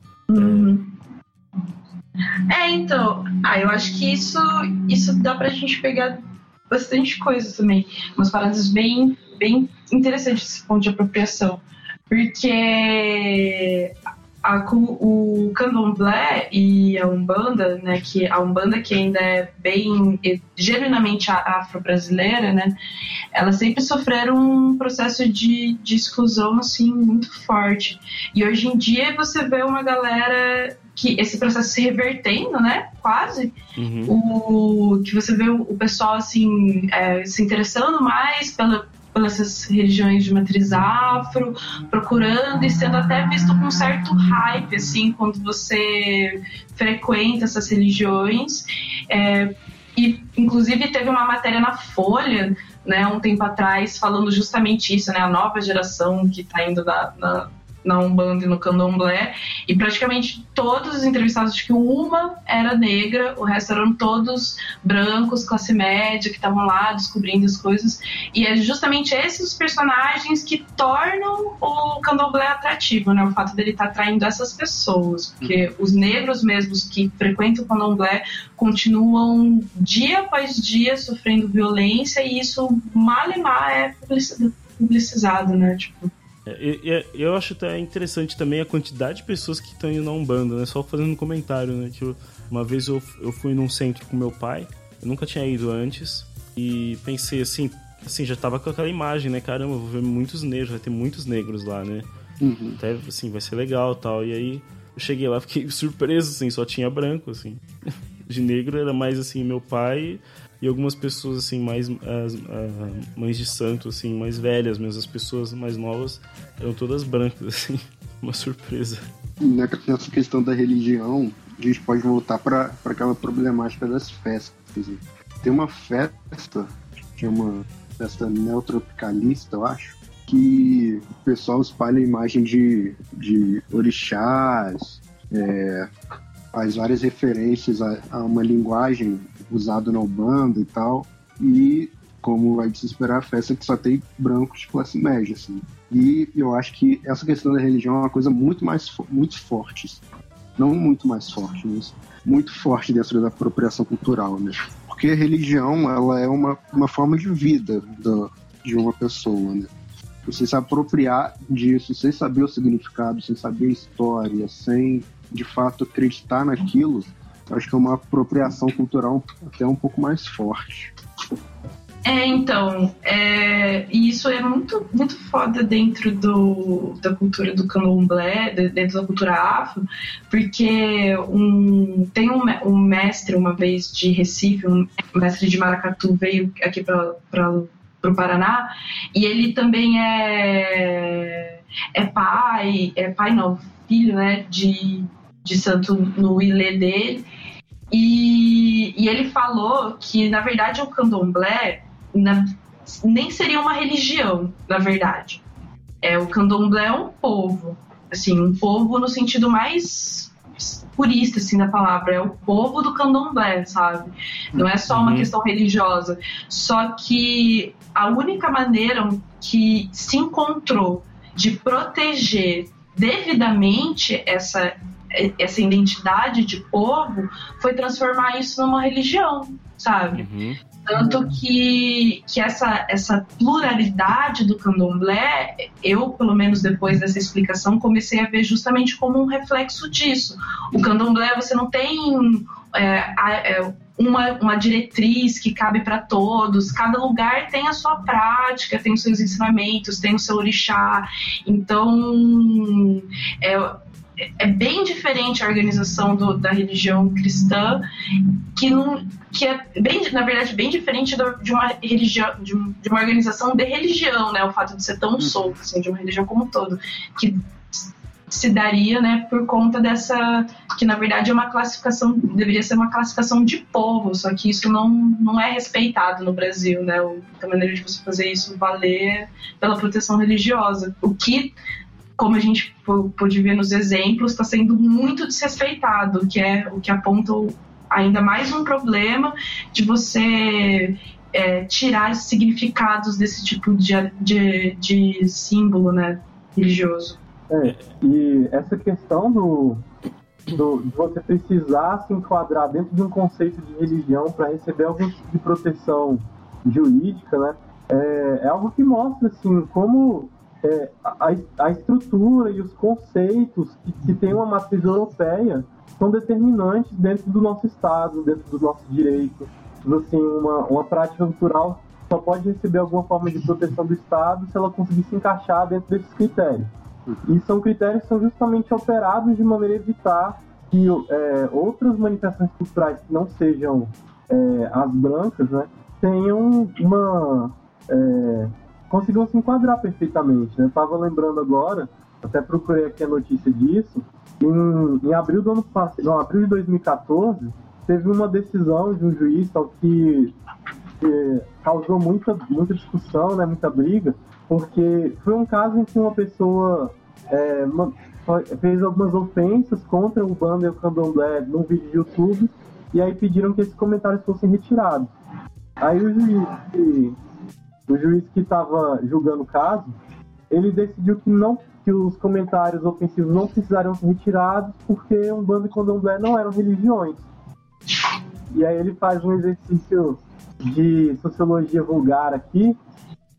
É, então, ah, eu acho que isso, isso dá pra gente pegar bastante coisa também. Umas paradas bem, bem interessantes esse ponto de apropriação. Porque a, o candomblé e a umbanda, né, que a umbanda que ainda é bem eh, genuinamente afro-brasileira, né, elas sempre sofreram um processo de, de exclusão assim muito forte. E hoje em dia você vê uma galera que esse processo se revertendo, né, quase, Uhum. o que você vê o, pessoal assim é, se interessando mais pela pelas religiões de matriz afro, procurando e sendo até visto com um certo hype, assim, quando você frequenta essas religiões. É, e, inclusive, teve uma matéria na Folha, né, um tempo atrás, falando justamente isso, né, a nova geração que está indo na, na, na Umbanda e no Candomblé, e praticamente todos os entrevistados, acho que uma era negra, o resto eram todos brancos, classe média, que estavam lá descobrindo as coisas. E é justamente esses personagens que tornam o Candomblé atrativo, né? O fato dele estar atraindo essas pessoas, porque os negros mesmos que frequentam o Candomblé continuam dia após dia sofrendo violência e isso mal e mal é publici- publicizado, né? Tipo, É, e- e- eu acho até interessante também a quantidade de pessoas que estão indo na Umbanda, né? Só fazendo um comentário, né? Que eu- uma vez eu, eu fui num centro com meu pai, eu nunca tinha ido antes, e pensei assim, assim, já tava com aquela imagem, né? Caramba, eu vou ver muitos negros, vai ter muitos negros lá, né? Uhum. Até, assim, vai ser legal tal. E aí eu cheguei lá, fiquei surpreso, assim, só tinha branco, assim. De negro era mais, assim, meu pai e algumas pessoas, assim, mais as, ah, mães de santo, assim, mais velhas mesmo. As pessoas mais novas eram todas brancas, assim. Uma surpresa. Ne- Nessa questão da religião, a gente pode voltar para aquela problemática das festas. Tem uma festa, que é uma festa neotropicalista, eu acho, que o pessoal espalha a imagem de, de orixás, é, faz várias referências a, a uma linguagem usada na Ubanda e tal, e como é de se esperar, a festa que só tem brancos de classe média, assim. E eu acho que essa questão da religião é uma coisa muito mais muito forte. assim. Não muito mais forte, mas muito forte dentro da apropriação cultural, né? Porque a religião, ela é uma, uma forma de vida da, de uma pessoa, né? Você se apropriar disso sem saber o significado, sem saber a história, sem de fato acreditar naquilo, acho que é uma apropriação cultural até um pouco mais forte. É, então, é, e isso é muito, muito foda dentro do, da cultura do candomblé, de- dentro da cultura afro, porque um, tem um, um mestre uma vez de Recife, um mestre de Maracatu, veio aqui para o Paraná, e ele também é, é pai, é pai não, filho, né, de, de santo no ilê dele, e, e ele falou que, na verdade, o candomblé na- nem seria uma religião, na verdade. É, o candomblé é um povo, assim, um povo no sentido mais purista, assim, da palavra. É o povo do candomblé, sabe? Não é só uma Uhum. questão religiosa. Só que a única maneira que se encontrou de proteger devidamente essa essa identidade de povo foi transformar isso numa religião, sabe? Uhum. Tanto que, que essa, essa pluralidade do candomblé, eu, pelo menos depois dessa explicação, comecei a ver justamente como um reflexo disso. O candomblé, você não tem é, é, uma, uma diretriz que cabe para todos, cada lugar tem a sua prática, tem os seus ensinamentos, tem o seu orixá. Então, é, é bem diferente a organização do- da religião cristã, que, não, que é bem, na verdade, bem diferente do- de uma religião, de, um- de uma organização de religião, né? O fato de ser tão solto, assim, de uma religião como um todo, que se daria, né, por conta dessa que na verdade é uma classificação deveria ser uma classificação de povo, só que isso não, não é respeitado no Brasil, né? A maneira de você fazer isso valer pela proteção religiosa, o que como a gente pô- pôde ver nos exemplos, está sendo muito desrespeitado, que é o que aponta ainda mais um problema de você é, tirar significados desse tipo de, de, de símbolo né, religioso. É, e essa questão do, do- de você precisar se enquadrar dentro de um conceito de religião para receber algum tipo de proteção jurídica, né? É, é algo que mostra assim como é, a, a estrutura e os conceitos que, que tem uma matriz europeia são determinantes dentro do nosso Estado, dentro do nosso direito. Assim, uma, uma prática cultural só pode receber alguma forma de proteção do Estado se ela conseguir se encaixar dentro desses critérios. E são critérios que são justamente operados de maneira a evitar que é, outras manifestações culturais que não sejam é, as brancas, né, tenham uma. Consigam se enquadrar perfeitamente. Né? Eu estava lembrando agora, até procurei aqui a notícia disso, em, em abril do ano passado, não, abril de 2014, teve uma decisão de um juiz tal, que, que causou muita, muita discussão, né, muita briga, porque foi um caso em que uma pessoa é, ma- fez algumas ofensas contra o bando e o candomblé num vídeo de YouTube, e aí pediram que esses comentários fossem retirados. Aí o juiz o juiz que estava julgando o caso, ele decidiu que não que os comentários ofensivos não precisariam ser retirados porque um bando e candomblé não eram religiões. E aí ele faz um exercício de sociologia vulgar aqui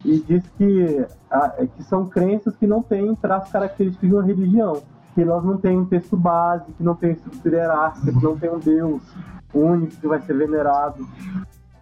e diz que, ah, que são crenças que não têm traços característicos de uma religião. Que elas não têm um texto base, que não tem estrutura hierárquica, que não tem um Deus único que vai ser venerado.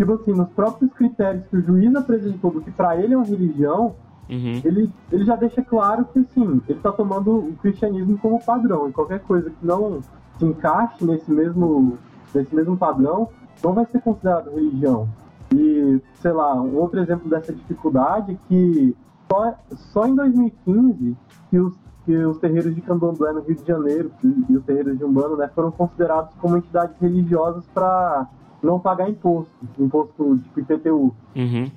Tipo assim, nos próprios critérios que o juiz apresentou do que para ele é uma religião, Uhum. ele, ele já deixa claro que assim, ele está tomando o cristianismo como padrão. E qualquer coisa que não se encaixe nesse mesmo, nesse mesmo padrão não vai ser considerado religião. E, sei lá, um outro exemplo dessa dificuldade é que só, só em 2015 que os, que os terreiros de candomblé no Rio de Janeiro e, e os terreiros de Umbanda né, foram considerados como entidades religiosas para não pagar imposto, imposto tipo IPTU. Uhum.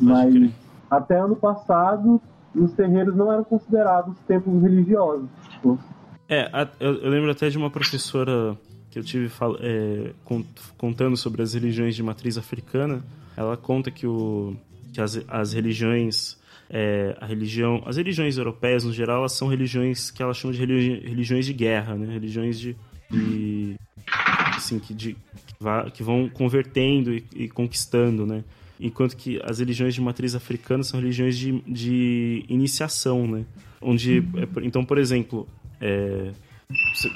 Mas até ano passado, os terreiros não eram considerados templos religiosos. Tipo, É, eu, eu lembro até de uma professora que eu tive fal- é, con- contando sobre as religiões de matriz africana. Ela conta que, o, que as, as religiões, é, a religião, as religiões europeias no geral, elas são religiões que ela chama de religi- religiões de guerra, né? Religiões de, de assim que, de, que, vão convertendo e, e conquistando, né? Enquanto que as religiões de matriz africana são religiões de, de iniciação, né? Onde, é, então, por exemplo, é,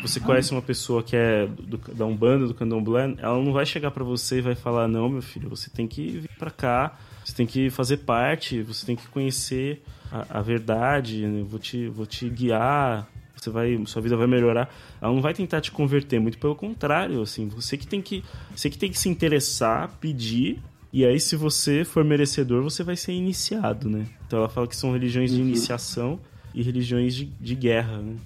você, conhece uma pessoa que é do, da Umbanda, do Candomblé, ela não vai chegar pra você e vai falar, não, meu filho, você tem que vir pra cá, você tem que fazer parte, você tem que conhecer a, a verdade, né? vou te, vou te guiar, você vai, sua vida vai melhorar. Ela não vai tentar te converter, muito pelo contrário, assim, você que tem que, você que tem que se interessar, pedir, e aí se você for merecedor, você vai ser iniciado, né? Então ela fala que são religiões de iniciação e religiões de, de guerra, né?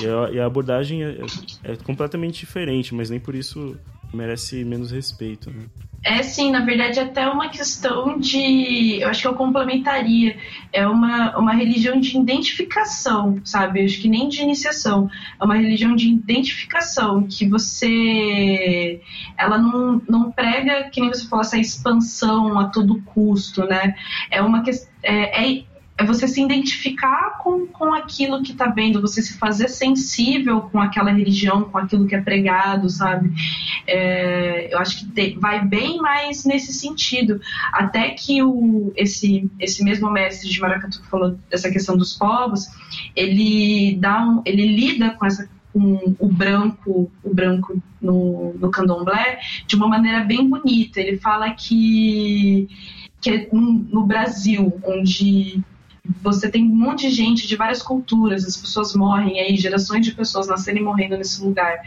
E a, e a abordagem é, é completamente diferente, mas nem por isso merece menos respeito, né? É sim, na verdade, até uma questão de. Eu acho que eu complementaria. É uma, uma religião de identificação, sabe? Eu acho que nem de iniciação. É uma religião de identificação, que você. Ela não, não prega, que nem você falou, essa expansão a todo custo, né? É uma questão. É, é, é você se identificar com, com aquilo que está vendo, você se fazer sensível com aquela religião, com aquilo que é pregado, sabe? É, eu acho que te- vai bem mais nesse sentido. Até que o, esse, esse mesmo mestre de Maracatu que falou dessa questão dos povos, ele dá um, ele lida com essa com o branco, o branco no, no candomblé de uma maneira bem bonita. Ele fala que, que no, no Brasil, onde você tem um monte de gente de várias culturas, as pessoas morrem aí, gerações de pessoas nascendo e morrendo nesse lugar.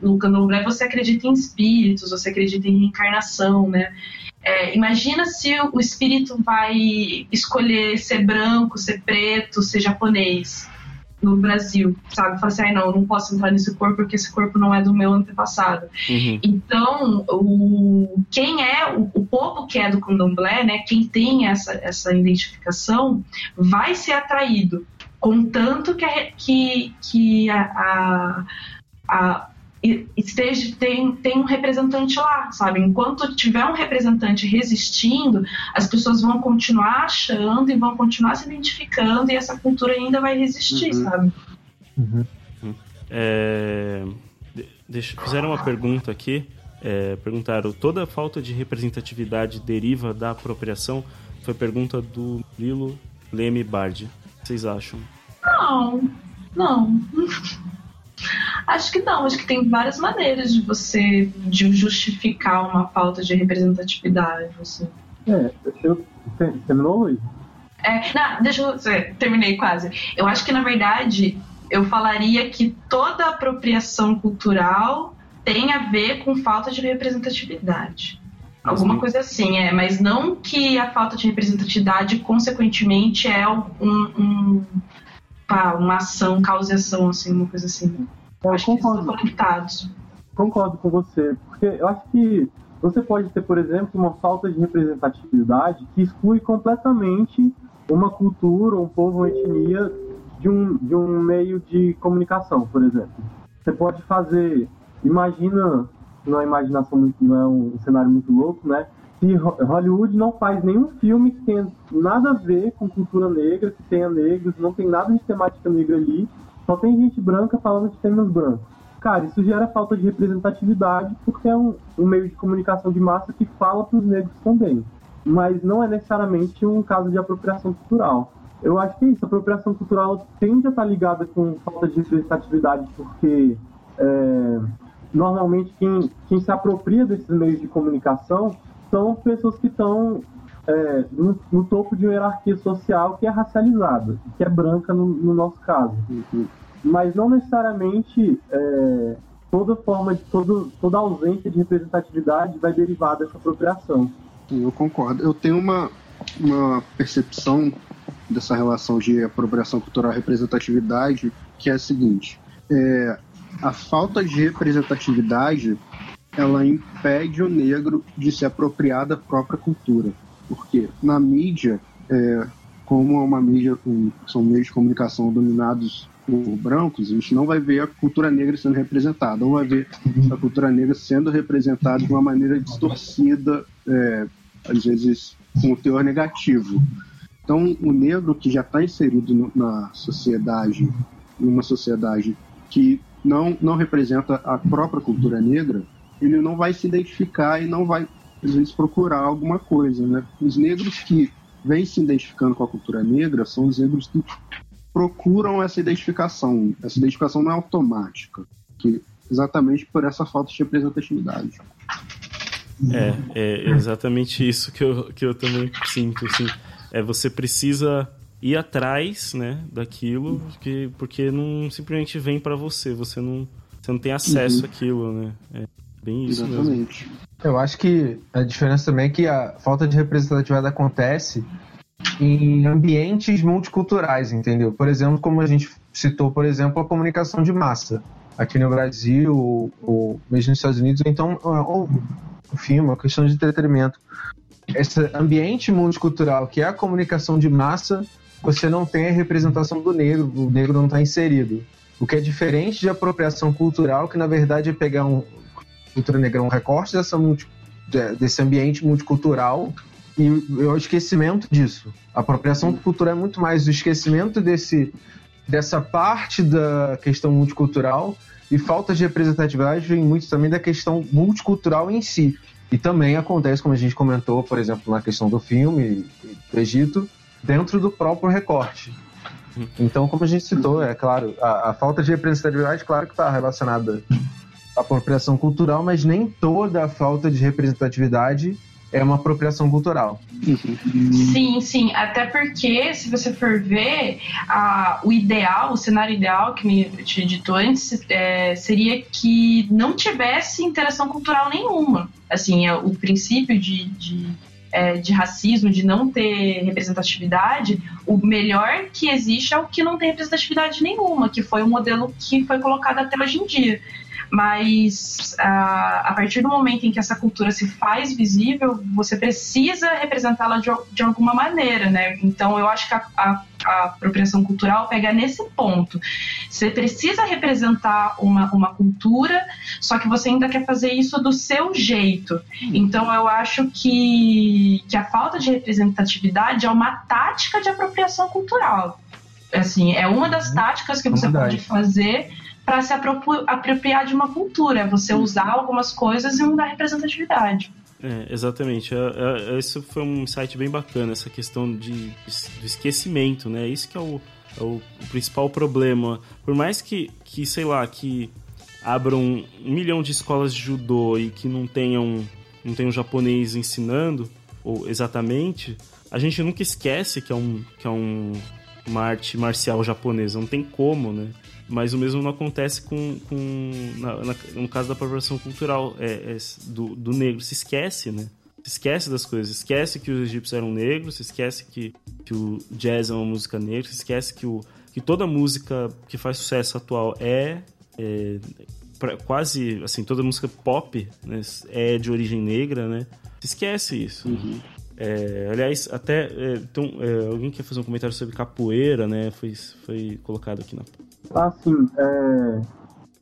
No candomblé você acredita em espíritos, você acredita em reencarnação, né? É, imagina se o espírito vai escolher ser branco, ser preto, ser japonês no Brasil, sabe? Fala assim, ai não, não posso entrar nesse corpo porque esse corpo não é do meu antepassado. Uhum. Então, o, quem é, o, o povo que é do candomblé, né, quem tem essa, essa identificação, vai ser atraído, contanto que, a- que, que a, a, a- esteja, tem, tem um representante lá, sabe? Enquanto tiver um representante resistindo, as pessoas vão continuar achando e vão continuar se identificando e essa cultura ainda vai resistir, Uhum. sabe? É, de- deixa- fizeram uma pergunta aqui. é, perguntaram: toda falta de representatividade deriva da apropriação? Foi pergunta do Lilo Leme Bardi. O que vocês acham? Não, não. Acho que não, acho que tem várias maneiras de você de justificar uma falta de representatividade. Assim. é, eu, te- terminou, Luiz? É, não, deixa eu. é, Terminei quase. Eu acho que, na verdade, eu falaria que toda apropriação cultural tem a ver com falta de representatividade. Alguma coisa assim, é, mas não que a falta de representatividade, consequentemente, é um, um- uma ação, causação, assim, uma coisa assim. Eu acho que concordo. estão conectados. Concordo com você, porque eu acho que você pode ter, por exemplo, uma falta de representatividade que exclui completamente uma cultura, um povo, uma etnia de um, de um meio de comunicação, por exemplo. Você pode fazer, imagina, não é imaginação muito, não é um cenário muito louco, né? Se Ho- Hollywood não faz nenhum filme que tenha nada a ver com cultura negra, que tenha negros, não tem nada de temática negra ali, só tem gente branca falando de temas brancos. Cara, isso gera falta de representatividade porque é um, um meio de comunicação de massa que fala para os negros também. Mas não é necessariamente um caso de apropriação cultural. Eu acho que é isso, a apropriação cultural tende a estar ligada com falta de representatividade porque é, normalmente quem, quem se apropria desses meios de comunicação são pessoas que estão é, no, no topo de uma hierarquia social que é racializada, que é branca no, no nosso caso. Mas não necessariamente é, toda forma de todo, toda ausência de representatividade vai derivar dessa apropriação. Eu concordo. Eu tenho uma, uma percepção dessa relação de apropriação cultural e representatividade que é a seguinte: é, a falta de representatividade ela impede o negro de se apropriar da própria cultura. Porque na mídia, é, como é uma mídia são meios de comunicação dominados por brancos, a gente não vai ver a cultura negra sendo representada, não vai ver a cultura negra sendo representada de uma maneira distorcida, é, às vezes com o teor negativo. Então, o negro que já está inserido no- na sociedade, numa sociedade que não, não representa a própria cultura negra, ele não vai se identificar e não vai, às vezes, procurar alguma coisa. Né? Os negros que vêm se identificando com a cultura negra são os negros que procuram essa identificação. Essa identificação não é automática, que exatamente por essa falta de representatividade. É, é exatamente isso que eu, que eu também sinto, assim. É, você precisa ir atrás, né, daquilo, que, porque não simplesmente vem pra você, você não, você não tem acesso Uhum. àquilo, né? É bem isso mesmo. Eu acho que a diferença também é que a falta de representatividade acontece em ambientes multiculturais, entendeu? Por exemplo, como a gente citou, por exemplo, a comunicação de massa. Aqui no Brasil, ou mesmo nos Estados Unidos, ou então ou, o filme, a questão de entretenimento. Esse ambiente multicultural, que é a comunicação de massa, você não tem a representação do negro, o negro não está inserido. O que é diferente de apropriação cultural, que na verdade é pegar um cultura negra, um recorte dessa multi- de- desse ambiente multicultural e o o esquecimento disso. A apropriação cultural é muito mais o esquecimento desse, dessa parte da questão multicultural e falta de representatividade vem muito também da questão multicultural em si. E também acontece, como a gente comentou, por exemplo, na questão do filme do Egito, dentro do próprio recorte. Então, como a gente citou, é claro, a, a falta de representatividade, claro que está relacionada apropriação cultural, mas nem toda a falta de representatividade é uma apropriação cultural. Sim, sim. Até porque, se você for ver, a- o ideal, o cenário ideal que me te ditou antes, é, seria que não tivesse interação cultural nenhuma. Assim, é, o princípio de, de, é, de racismo, de não ter representatividade, o melhor que existe é o que não tem representatividade nenhuma, que foi o modelo que foi colocado até hoje em dia mas a, a partir do momento em que essa cultura se faz visível, você precisa representá-la de, de alguma maneira, né? Então eu acho que a, a, a apropriação cultural pega nesse ponto. Você precisa representar uma, uma cultura, só que você ainda quer fazer isso do seu jeito. Então eu acho que, que a falta de representatividade é uma tática de apropriação cultural. Assim, é uma das táticas que você Verdade. pode fazer para se apropri- apropriar de uma cultura, é você usar algumas coisas e não dar representatividade. É, exatamente. É, é, esse foi um site bem bacana, essa questão de, do esquecimento, né? Isso que é o, é o principal problema. Por mais que, que, sei lá, que abram um milhão de escolas de judô e que não tenham, não tenham japonês ensinando, ou exatamente, a gente nunca esquece que é, um, que é um, uma arte marcial japonesa. Não tem como, né? Mas o mesmo não acontece com, com na- na- no caso da apropriação cultural é, é do, do negro. Se esquece, né? Se esquece das coisas. Esquece que os egípcios eram negros, se esquece que, que o jazz é uma música negra, se esquece que, o, que toda música que faz sucesso atual é, é pra- quase, assim, toda música pop né, é de origem negra, né? Se esquece isso. É, aliás, até é, então, é, alguém quer fazer um comentário sobre capoeira, né? Foi, foi colocado aqui na. Ah, sim. É...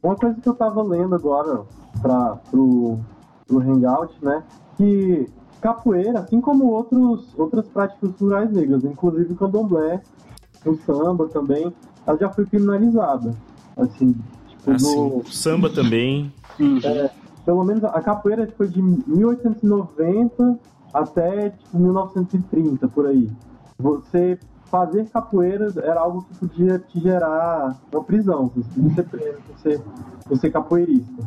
Uma coisa que eu tava lendo agora para pro, pro Hangout, né? Que capoeira, assim como outros, outras práticas culturais negras, inclusive o candomblé, o samba também, ela já foi criminalizada. Assim, tipo, Assim, no, o samba também. é, pelo menos a capoeira foi de 1890 até tipo, 1930, por aí. Você fazer capoeira era algo que podia te gerar uma prisão, você ser preso por ser, por ser capoeirista.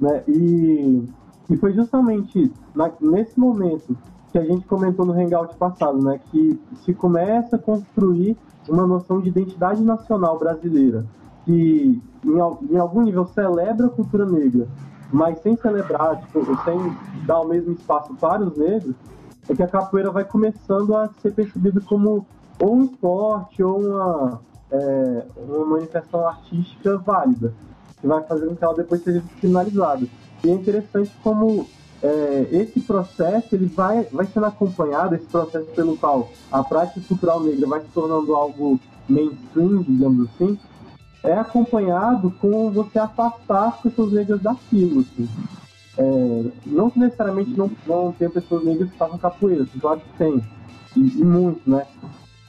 Né? E, e foi justamente na- nesse momento que a gente comentou no Hangout passado, né? que se começa a construir uma noção de identidade nacional brasileira, que em, em algum nível celebra a cultura negra, mas sem celebrar, tipo, sem dar o mesmo espaço para os negros, é que a capoeira vai começando a ser percebida como ou um esporte ou uma, é, uma manifestação artística válida, que vai fazendo com que ela depois seja criminalizada. E é interessante como é, esse processo ele vai, vai sendo acompanhado, esse processo pelo qual a prática cultural negra vai se tornando algo mainstream, digamos assim, é acompanhado com você afastar as pessoas negras daquilo. Assim. É, não necessariamente não, não tem pessoas negras que façam capoeira, claro que tem, e, e muito, né?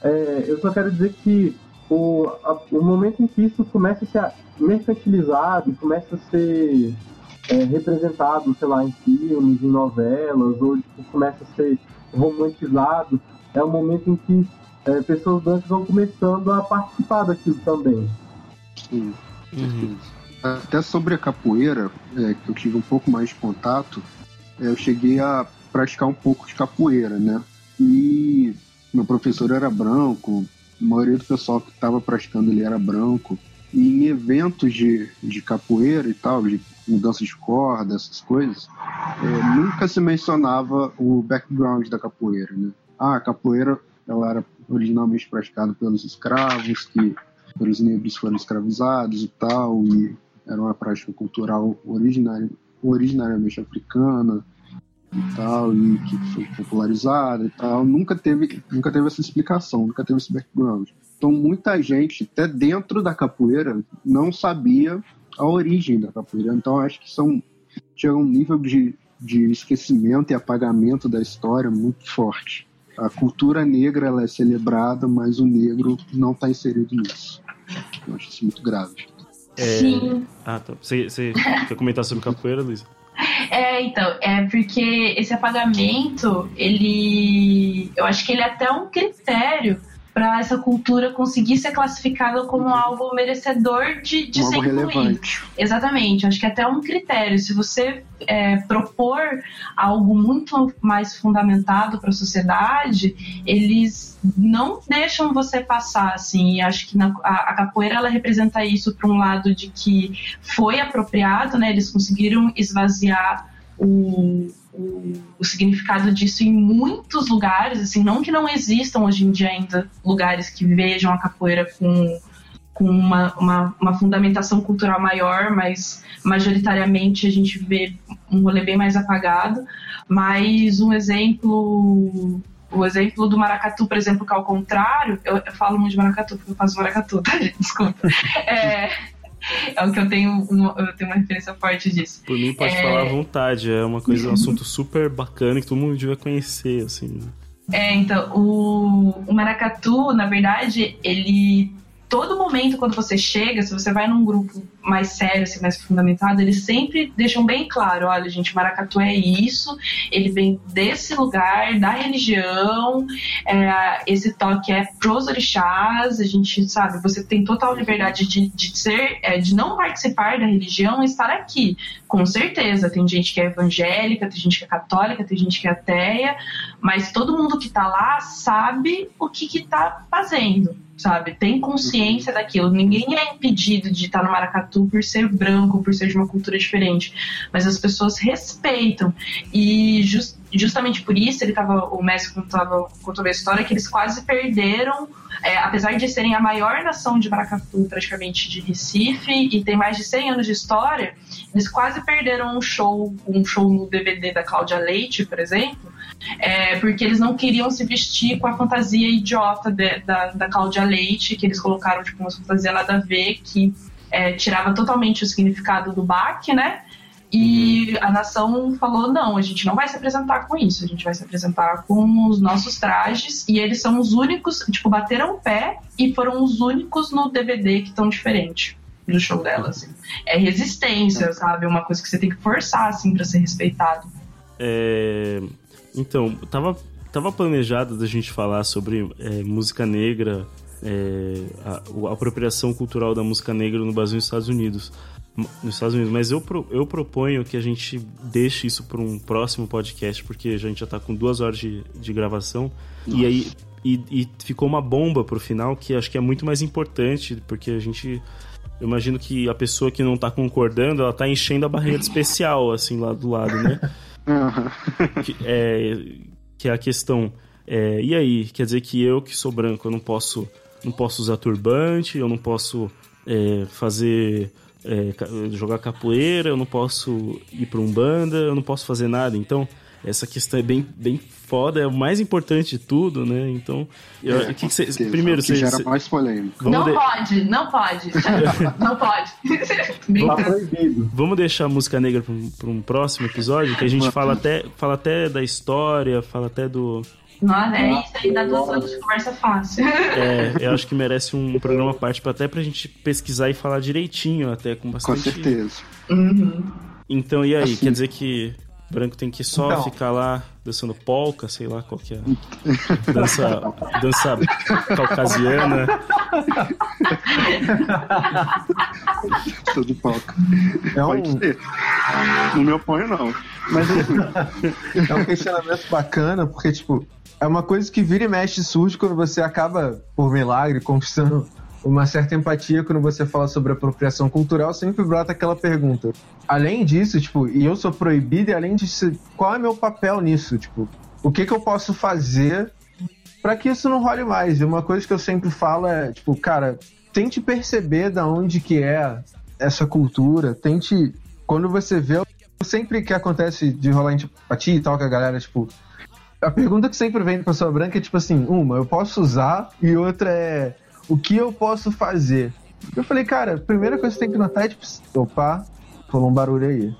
É, eu só quero dizer que o, a- o momento em que isso começa a ser mercantilizado, começa a ser é, representado, sei lá, em filmes, em novelas, ou tipo, começa a ser romantizado, é o momento em que é, pessoas brancas vão começando a participar daquilo também. Sim. Uhum. Até sobre a capoeira, é, que eu tive um pouco mais de contato, é, eu cheguei a praticar um pouco de capoeira, né? E meu professor era branco, a maioria do pessoal que estava praticando ele era branco. E em eventos de, de capoeira e tal, de mudança de corda, essas coisas, é, nunca se mencionava o background da capoeira, né? Ah, a capoeira ela era originalmente praticada pelos escravos, que pelos negros foram escravizados e tal, e era uma prática cultural originária, originariamente africana e tal, e que foi popularizada e tal. Nunca teve, nunca teve essa explicação, nunca teve esse background. Então muita gente, até dentro da capoeira, não sabia a origem da capoeira. Então acho que são chega um nível de, de esquecimento e apagamento da história muito forte. A cultura negra ela é celebrada, mas o negro não está inserido nisso. Eu acho isso muito grave. É, Sim. Ah, tá. Você, você quer comentar sobre capoeira, Luísa? É, então, é porque esse apagamento, ele. Eu acho que ele é até um critério para essa cultura conseguir ser classificada como algo merecedor de, de ser incluído. Exatamente, acho que é até um critério. Se você é, propor algo muito mais fundamentado para a sociedade, eles não deixam você passar, assim. E acho que na- a, a capoeira ela representa isso para um lado de que foi apropriado, né? Eles conseguiram esvaziar o, o, o significado disso em muitos lugares, assim, não que não existam hoje em dia ainda lugares que vejam a capoeira com com uma, uma, uma fundamentação cultural maior, mas majoritariamente a gente vê um rolê bem mais apagado. Mas um exemplo. O exemplo do maracatu, por exemplo, que ao contrário, eu, eu falo muito de maracatu porque eu faço maracatu, tá, gente? Desculpa. É, é o que eu tenho, uma- eu tenho uma referência forte disso. Por mim, pode É. falar à vontade. É uma coisa, um assunto super bacana que todo mundo devia conhecer, assim. É, então, o, o maracatu, na verdade, ele. Todo momento quando você chega, se você vai num grupo mais sério, assim, mais fundamentado, eles sempre deixam bem claro: olha, gente, maracatu é isso, ele vem desse lugar, da religião, é, esse toque é pros orixás, a gente sabe, você tem total liberdade de, de ser, é, de não participar da religião e estar aqui. Com certeza, tem gente que é evangélica, tem gente que é católica, tem gente que é ateia, mas todo mundo que tá lá sabe o que que tá fazendo, sabe? Tem consciência daquilo. Ninguém é impedido de estar no maracatu por ser branco, por ser de uma cultura diferente, mas as pessoas respeitam. E jus- justamente por isso, ele tava, o Messi contava, contou a história que eles quase perderam é, apesar de serem a maior nação de maracatu praticamente de Recife e tem mais de 100 anos de história, eles quase perderam um show, um show no DVD da Cláudia Leite, por exemplo, É, porque eles não queriam se vestir com a fantasia idiota de- da, da Cláudia Leite, que eles colocaram tipo, uma fantasia nada a ver, que é, tirava totalmente o significado do baque, né? E a nação falou: não, a gente não vai se apresentar com isso, a gente vai se apresentar com os nossos trajes. E eles são os únicos, tipo, bateram o pé e foram os únicos no DVD que estão diferentes do show dela, assim. É resistência, sabe? É uma coisa que você tem que forçar, assim, pra ser respeitado. É, Então, tava, tava planejado da gente falar sobre é, música negra, é, a, a apropriação cultural da música negra no Brasil e nos Estados Unidos. Nos Estados Unidos, mas eu, pro- eu proponho que a gente deixe isso para um próximo podcast, porque a gente já tá com duas horas de, de gravação. E aí e, e ficou uma bomba pro final, que acho que é muito mais importante, porque a gente. Eu imagino que a pessoa que não tá concordando, ela tá enchendo a barreira de especial, assim, lá do lado, né? Que é, que é a questão. é, e aí, quer dizer que eu que sou branco, eu não posso, não posso usar turbante, eu não posso é, fazer é, jogar capoeira, eu não posso ir para um banda, eu não posso fazer nada. Então essa questão é bem, bem foda, é o mais importante de tudo, né? Então, eu, É, o que, com que cê, primeiro você gera mais polêmica. vamos, não de- pode, não pode. não pode. Tá proibido. vamos deixar a música negra para um, pra um próximo episódio, que a gente fala até, fala até da história, fala até do, Não, é isso aí, dá duas horas de conversa fácil. É, eu acho que merece um programa à parte até pra gente pesquisar e falar direitinho, até com Com bastante. certeza. Uhum. Então, e aí? Assim. Quer dizer que branco tem que só Então. ficar lá dançando polca, sei lá qual que é. Dança, dança caucasiana. Tudo palco. É Pode um, ser. Não me oponho, não. Mas enfim. é um questionamento bacana, porque, tipo, é uma coisa que vira e mexe surge quando você acaba, por milagre, conquistando uma certa empatia quando você fala sobre apropriação cultural, sempre brota aquela pergunta. Além disso, tipo, e eu sou proibido, e além disso, qual é meu papel nisso? Tipo, o que que eu posso fazer para que isso não role mais? E uma coisa que eu sempre falo é, tipo, cara, tente perceber da onde que é essa cultura, tente, quando você vê, sempre que acontece de rolar empatia e tal, que a galera, tipo, a pergunta que sempre vem da pessoa branca é tipo assim, uma, eu posso usar, e outra é, o que eu posso fazer? Eu falei, cara, a primeira coisa que você tem que notar é tipo, opa, falou um barulho aí.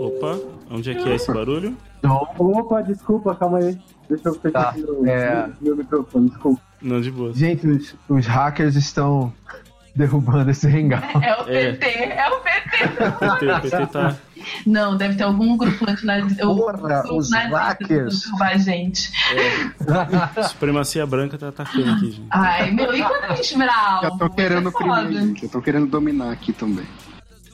Opa, onde é que é esse barulho? Opa, desculpa, calma aí. Deixa eu fechar Tá, aqui no, é. meu microfone, desculpa. Não, de boa. Gente, os, os hackers estão derrubando esse hangout. É o É. PT, é o PT. O PT, o PT tá. Não, deve ter algum grupo antinazista. o- Porra, os hackers. derrubar a gente. A supremacia branca tá atacando aqui, gente. Ai, meu, e quando a gente virar alvo? Já estão querendo gente. Já estão querendo dominar aqui também.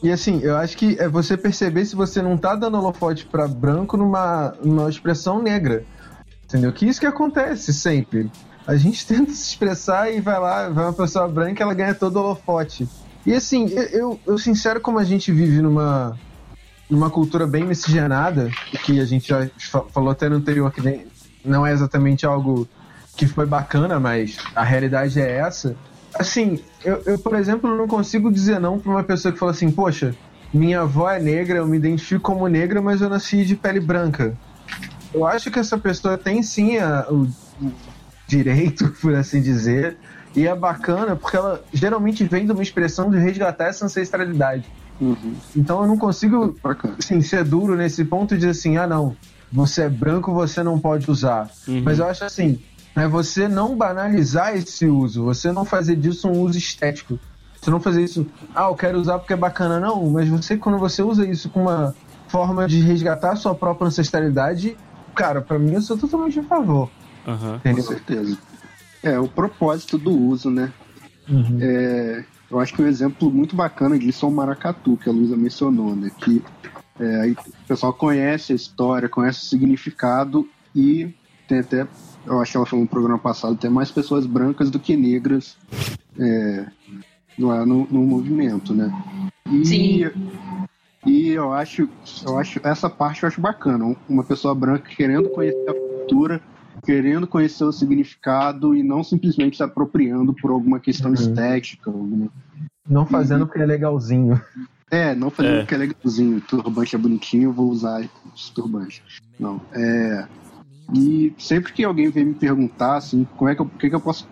E assim, eu acho que é você perceber se você não tá dando holofote pra branco numa, numa expressão negra. Entendeu? Que isso que acontece sempre. A gente tenta se expressar e vai lá, vai uma pessoa branca ela ganha todo o holofote. E assim, eu, eu, sincero como a gente vive numa, numa cultura bem miscigenada, que a gente já fa- falou até no anterior que não é exatamente algo que foi bacana, mas a realidade é essa. Assim, eu, eu, por exemplo, não consigo dizer não pra uma pessoa que fala assim, poxa, minha avó é negra, eu me identifico como negra, mas eu nasci de pele branca. Eu acho que essa pessoa tem sim a- o direito, por assim dizer, e é bacana porque ela geralmente vem de uma expressão de resgatar essa ancestralidade. Uhum. Então eu não consigo assim, ser duro nesse ponto e dizer assim, ah não, você é branco, você não pode usar. Uhum. Mas eu acho assim, é você não banalizar esse uso, você não fazer disso um uso estético. Você não fazer isso, ah, eu quero usar porque é bacana, não. Mas você, quando você usa isso com uma forma de resgatar a sua própria ancestralidade, cara, pra mim eu sou totalmente a favor. Aham. Com certeza. É, o propósito do uso, né? Uhum. É, eu acho que um exemplo muito bacana disso é o maracatu, que a Luísa mencionou, né? Que é, aí o pessoal conhece a história, conhece o significado e tem até, eu acho que ela falou no programa passado, tem mais pessoas brancas do que negras é, lá no, no movimento, né? E, Sim. E eu acho, eu acho, essa parte eu acho bacana. Uma pessoa branca querendo conhecer a cultura, querendo conhecer o significado e não simplesmente se apropriando por alguma questão Uhum. estética. Alguma... Não fazendo porque é legalzinho. É, não fazendo É. porque é legalzinho, turbante é bonitinho, eu vou usar esse turbante. Não, é. E sempre que alguém vem me perguntar, assim, como é que eu, o que, que eu posso.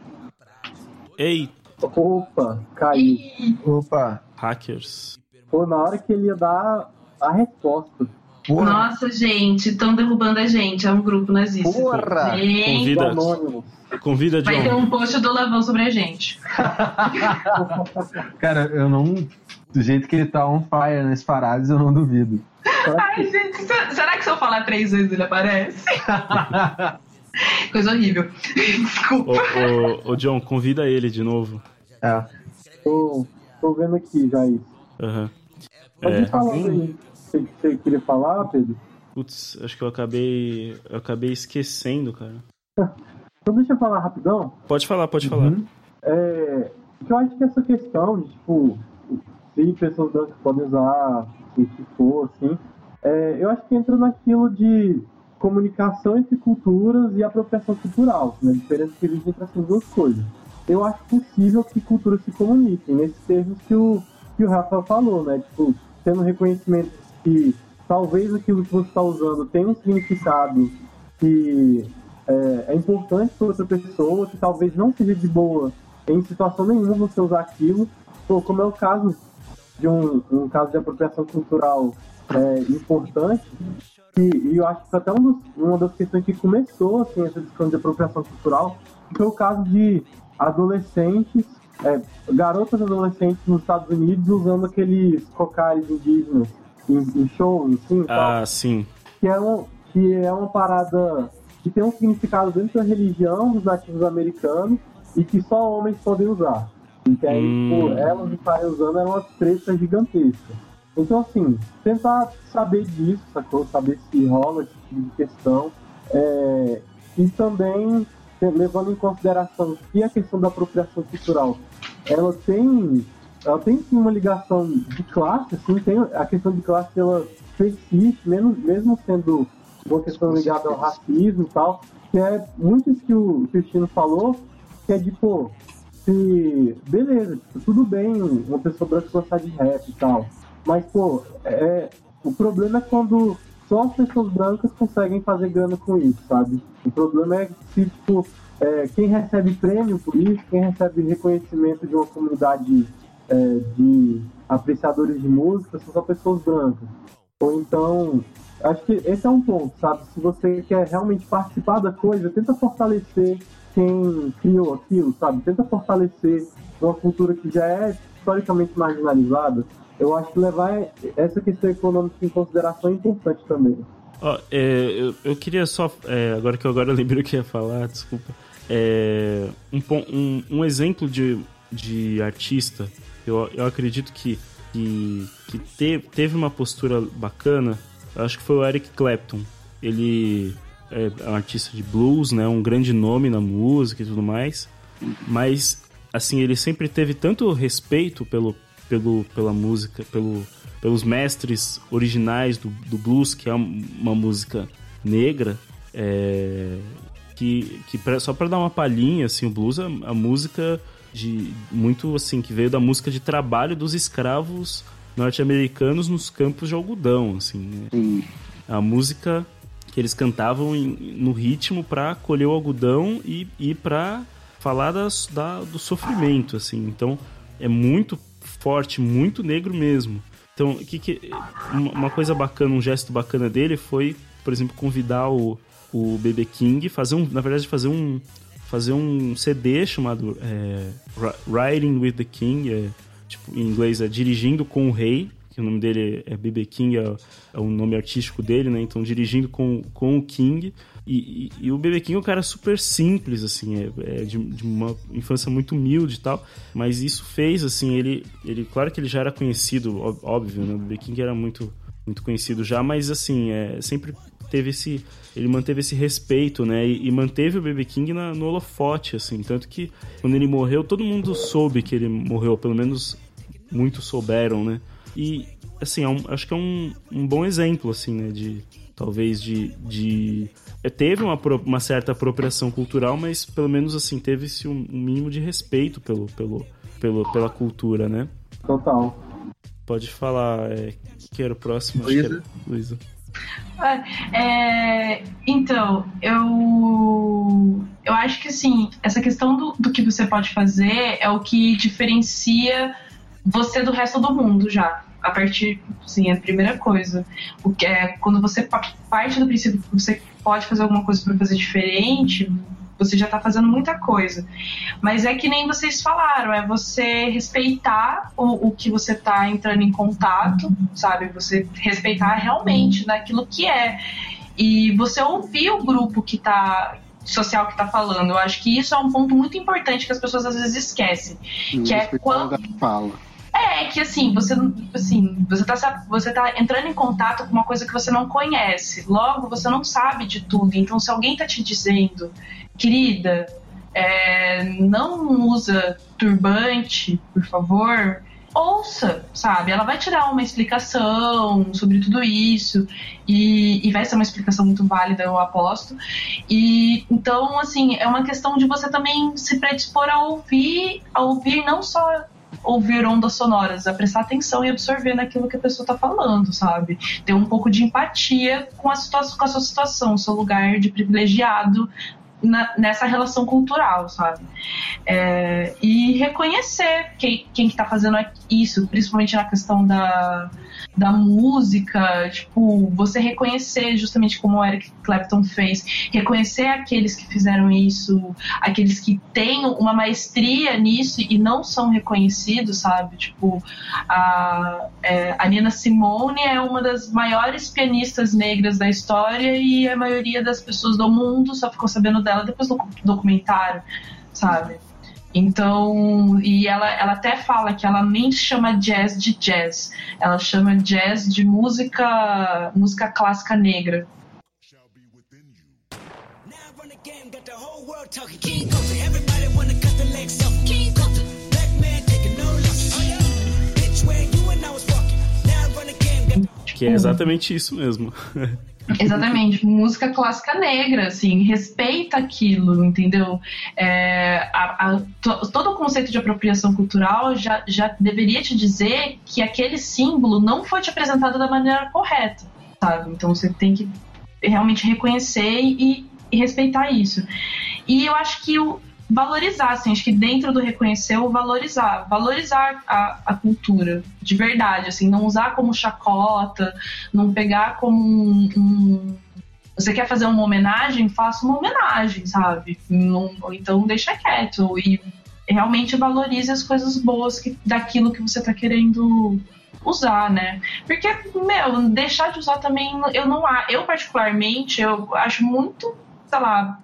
Ei, Opa, caiu. Opa. hackers. Pô, na hora que ele ia dar a resposta. Porra. Nossa, gente, estão derrubando a gente. É um grupo nazista. Porra. Gente, Convida, Anônimo. convida vai ter um post do Lavão sobre a gente. Cara, eu não. Do jeito que ele tá on fire nas paradas, eu não duvido. Ai, gente, se- será que se eu falar três vezes ele aparece? Coisa horrível. Desculpa. Ô, ô, ô, John, convida ele de novo. É. Tô, tô vendo aqui já isso. Aham. Pode É. aí. Você, você queria falar, Pedro? Putz, acho que eu acabei. Eu acabei esquecendo, cara. Então deixa eu falar rapidão. Pode falar, pode falar. É, eu acho que essa questão de, tipo, se pessoas brancas podem usar o que for, assim, é, eu acho que entra naquilo de comunicação entre culturas e apropriação cultural, né? A diferença que existe entre essas duas coisas. Eu acho possível que culturas se comuniquem, nesses termos que o, que o Rafa falou, né? Tipo, tendo reconhecimento que talvez aquilo que você está usando tenha um significado que é, é importante para outra pessoa, que talvez não seja de boa em situação nenhuma você usar aquilo, Pô, como é o caso de um, um caso de apropriação cultural é, importante, que, e eu acho que foi até um dos- uma das questões que começou assim, essa discussão de apropriação cultural, que foi o caso de adolescentes, é, garotas adolescentes nos Estados Unidos usando aqueles cocares indígenas em, em shows, assim, tal Ah, sim. que é, um, que é uma parada que tem um significado dentro da religião dos nativos americanos e que só homens podem usar. E que aí, Hum. tipo, elas estarem usando era uma treta gigantesca. Então, assim, tentar saber disso, sacou? Saber se rola esse tipo de questão. É, e também levando em consideração que a questão da apropriação cultural, ela tem, ela tem uma ligação de classe, assim, tem a questão de classe ela persiste, mesmo, mesmo sendo uma questão ligada ao racismo e tal, que é muito isso que o Cristino falou, que é de, pô, se, beleza, tudo bem uma pessoa branca gostar de rap e tal, mas, pô, é, o problema é quando só as pessoas brancas conseguem fazer grana com isso, sabe? O problema é se, tipo, é, quem recebe prêmio por isso, quem recebe reconhecimento de uma comunidade é, de apreciadores de música são só pessoas brancas. Ou então, acho que esse é um ponto, sabe? Se você quer realmente participar da coisa, tenta fortalecer quem criou aquilo, sabe? Tenta fortalecer uma cultura que já é historicamente marginalizada. Eu acho que levar essa questão econômica em consideração é importante também. Ó, é, eu, eu queria só. é, agora que eu agora lembrei o que ia falar, desculpa. É, um, um, um exemplo de, de artista, eu, eu acredito que, que, que te- teve uma postura bacana, eu acho que foi o Eric Clapton. Ele é um artista de blues, né? Um grande nome na música e tudo mais. Mas, assim, ele sempre teve tanto respeito pelo, pelo, pela música, pelo, pelos mestres originais do, do blues, que é um- uma música negra, é, que, que pra- só para dar uma palhinha, assim, o blues a música de muito assim que veio da música de trabalho dos escravos norte-americanos nos campos de algodão, assim, né? Sim. a música que eles cantavam em- no ritmo para colher o algodão e, e para falar das, da, do sofrimento, assim. Então é muito forte, muito negro mesmo. Então, que que, uma uma coisa bacana, um gesto bacana dele foi, por exemplo, convidar o, o BB King, fazer um, na verdade, fazer um fazer um CD chamado é, Ri- Riding with the King, é, tipo, em inglês é Dirigindo com o Rei, que o nome dele é BB King, é, é o nome artístico dele, né? Então, Dirigindo com, com o King. E, e- e o BB King é um cara super simples, assim, é, é de, de uma infância muito humilde e tal, mas isso fez, assim, ele, ele claro que ele já era conhecido, óbvio, né? O BB King era muito, muito conhecido já, mas, assim, é, sempre teve esse ele manteve esse respeito, né? E, e manteve o BB King na, no holofote, assim. Tanto que quando ele morreu, todo mundo soube que ele morreu, pelo menos muitos souberam, né? E, assim, é um- acho que é um, um bom exemplo, assim, né? De, talvez de... de é, teve uma, uma certa apropriação cultural, mas pelo menos, assim, teve-se um, um mínimo de respeito pelo, pelo, pelo, pela cultura, né? Total. Pode falar, é, que era o próximo? Luísa. Luísa. É, então, eu, eu acho que assim, essa questão do, do que você pode fazer é o que diferencia você do resto do mundo já. A partir, sim, é a primeira coisa. O que é quando você pa- parte do princípio que você pode fazer alguma coisa para fazer diferente, você já tá fazendo muita coisa. Mas é que nem vocês falaram, é você respeitar o, o que você tá entrando em contato, sabe? Você respeitar realmente naquilo que é. E você ouvir o grupo que tá social que tá falando. Eu acho que isso é um ponto muito importante que as pessoas às vezes esquecem. Que é quando fala. É, que assim, você, assim, você tá, você tá entrando em contato com uma coisa que você não conhece. Logo, você não sabe de tudo. Então, se alguém tá te dizendo, querida, é, não usa turbante, por favor, ouça, sabe? Ela vai te dar uma explicação sobre tudo isso. E, e vai ser uma explicação muito válida, eu aposto. E então, assim, é uma questão de você também se predispor a ouvir, a ouvir não só ouvir ondas sonoras, a prestar atenção e absorver naquilo que a pessoa tá falando, sabe? Ter um pouco de empatia com a, situação, com a sua situação, seu lugar de privilegiado na- nessa relação cultural, sabe? É, e reconhecer quem, quem que tá fazendo isso, principalmente na questão da, da música, tipo, você reconhecer justamente como o Eric Clapton fez, reconhecer aqueles que fizeram isso, aqueles que têm uma maestria nisso e não são reconhecidos, sabe? Tipo, a, é, a Nina Simone é uma das maiores pianistas negras da história e a maioria das pessoas do mundo só ficou sabendo dela depois do documentário, sabe? Então, e ela, ela até fala que ela nem chama jazz de jazz, ela chama jazz de música, música clássica negra. Que é exatamente isso mesmo. Exatamente, música clássica negra, assim, respeita aquilo, entendeu? É, a- a- to- todo o conceito de apropriação cultural já, já deveria te dizer que aquele símbolo não foi te apresentado da maneira correta, sabe? Então você tem que realmente reconhecer e, e respeitar isso. E eu acho que o valorizar, assim, acho que dentro do reconhecer, o valorizar, valorizar a, a cultura, de verdade, assim, não usar como chacota, não pegar como um, um- você quer fazer uma homenagem, faça uma homenagem, sabe? Não- então deixa quieto e realmente valorize as coisas boas que, daquilo que você tá querendo usar, né? Porque, meu, deixar de usar também, eu não a- eu particularmente, eu acho muito, sei lá,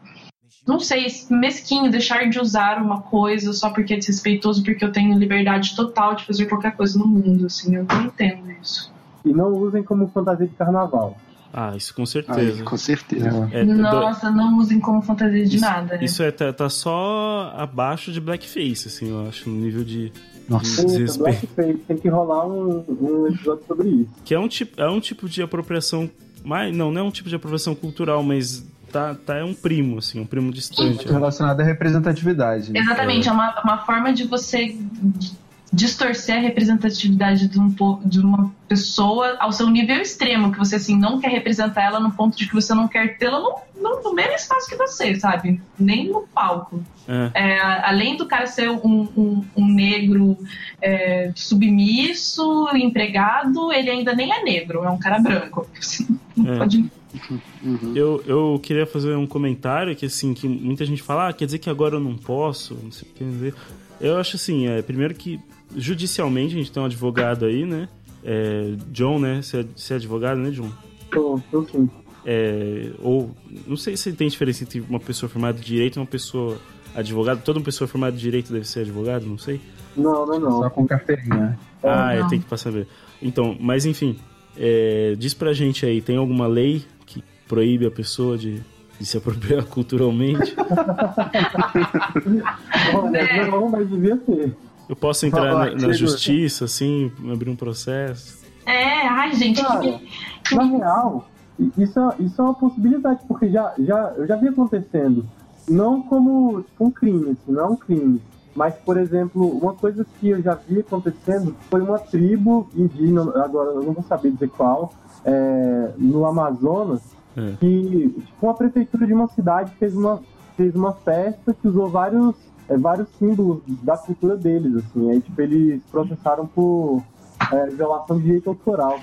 não sei, mesquinho deixar de usar uma coisa só porque é desrespeitoso, porque eu tenho liberdade total de fazer qualquer coisa no mundo, assim, eu não entendo isso. E não usem como fantasia de carnaval. Ah, isso com certeza. Ai, com certeza. É, do- Nossa, não usem como fantasia de isso, nada, né? Isso é, tá, tá só abaixo de blackface, assim, eu acho, no nível de, Nossa. de desrespeito. Blackface, tem que rolar um, um episódio sobre isso. Que é um tipo, é um tipo de apropriação. Mas, não, não é um tipo de apropriação cultural, mas tá, tá, é um primo, assim, um primo distante. Relacionado à representatividade. né? Exatamente, é uma, uma forma de você distorcer a representatividade de, um, de uma pessoa ao seu nível extremo, que você assim não quer representar ela no ponto de que você não quer tê-la no, no, no mesmo espaço que você, sabe? Nem no palco. É. É, além do cara ser um, um, um negro é, submisso, empregado, ele ainda nem é negro, é um cara branco. Você não É. pode Uhum. Eu, eu queria fazer um comentário que, assim, que muita gente fala, ah, quer dizer que agora eu não posso, não sei o que dizer. Eu acho assim, é, primeiro que judicialmente a gente tem um advogado aí, né? É, John, né? Você é, você é advogado, né, John? Tô, tô sim. É, ou, não sei se tem diferença entre uma pessoa formada de direito e uma pessoa advogado. Toda uma pessoa formada de direito deve ser advogado, não sei. Não, não, não. Só com carteirinha. Ah, é, não. tem que passar ver. Então, mas enfim, é, diz pra gente aí, tem alguma lei proíbe a pessoa de, de se apropriar culturalmente? Olha, não, mas devia ter. Eu posso entrar na, na justiça, assim, abrir um processo? É, ai, gente, Cara, que, Na real, isso, é- isso é uma possibilidade, porque já, já, eu já vi acontecendo. Não como tipo, um crime, assim, não é um crime. Mas, por exemplo, uma coisa que eu já vi acontecendo foi uma tribo indígena, agora eu não vou saber dizer qual, é, no Amazonas, É. que tipo, uma prefeitura de uma cidade fez uma, fez uma festa que usou vários, é, vários símbolos da cultura deles, assim. Aí, tipo, eles processaram por é, violação de direito autoral.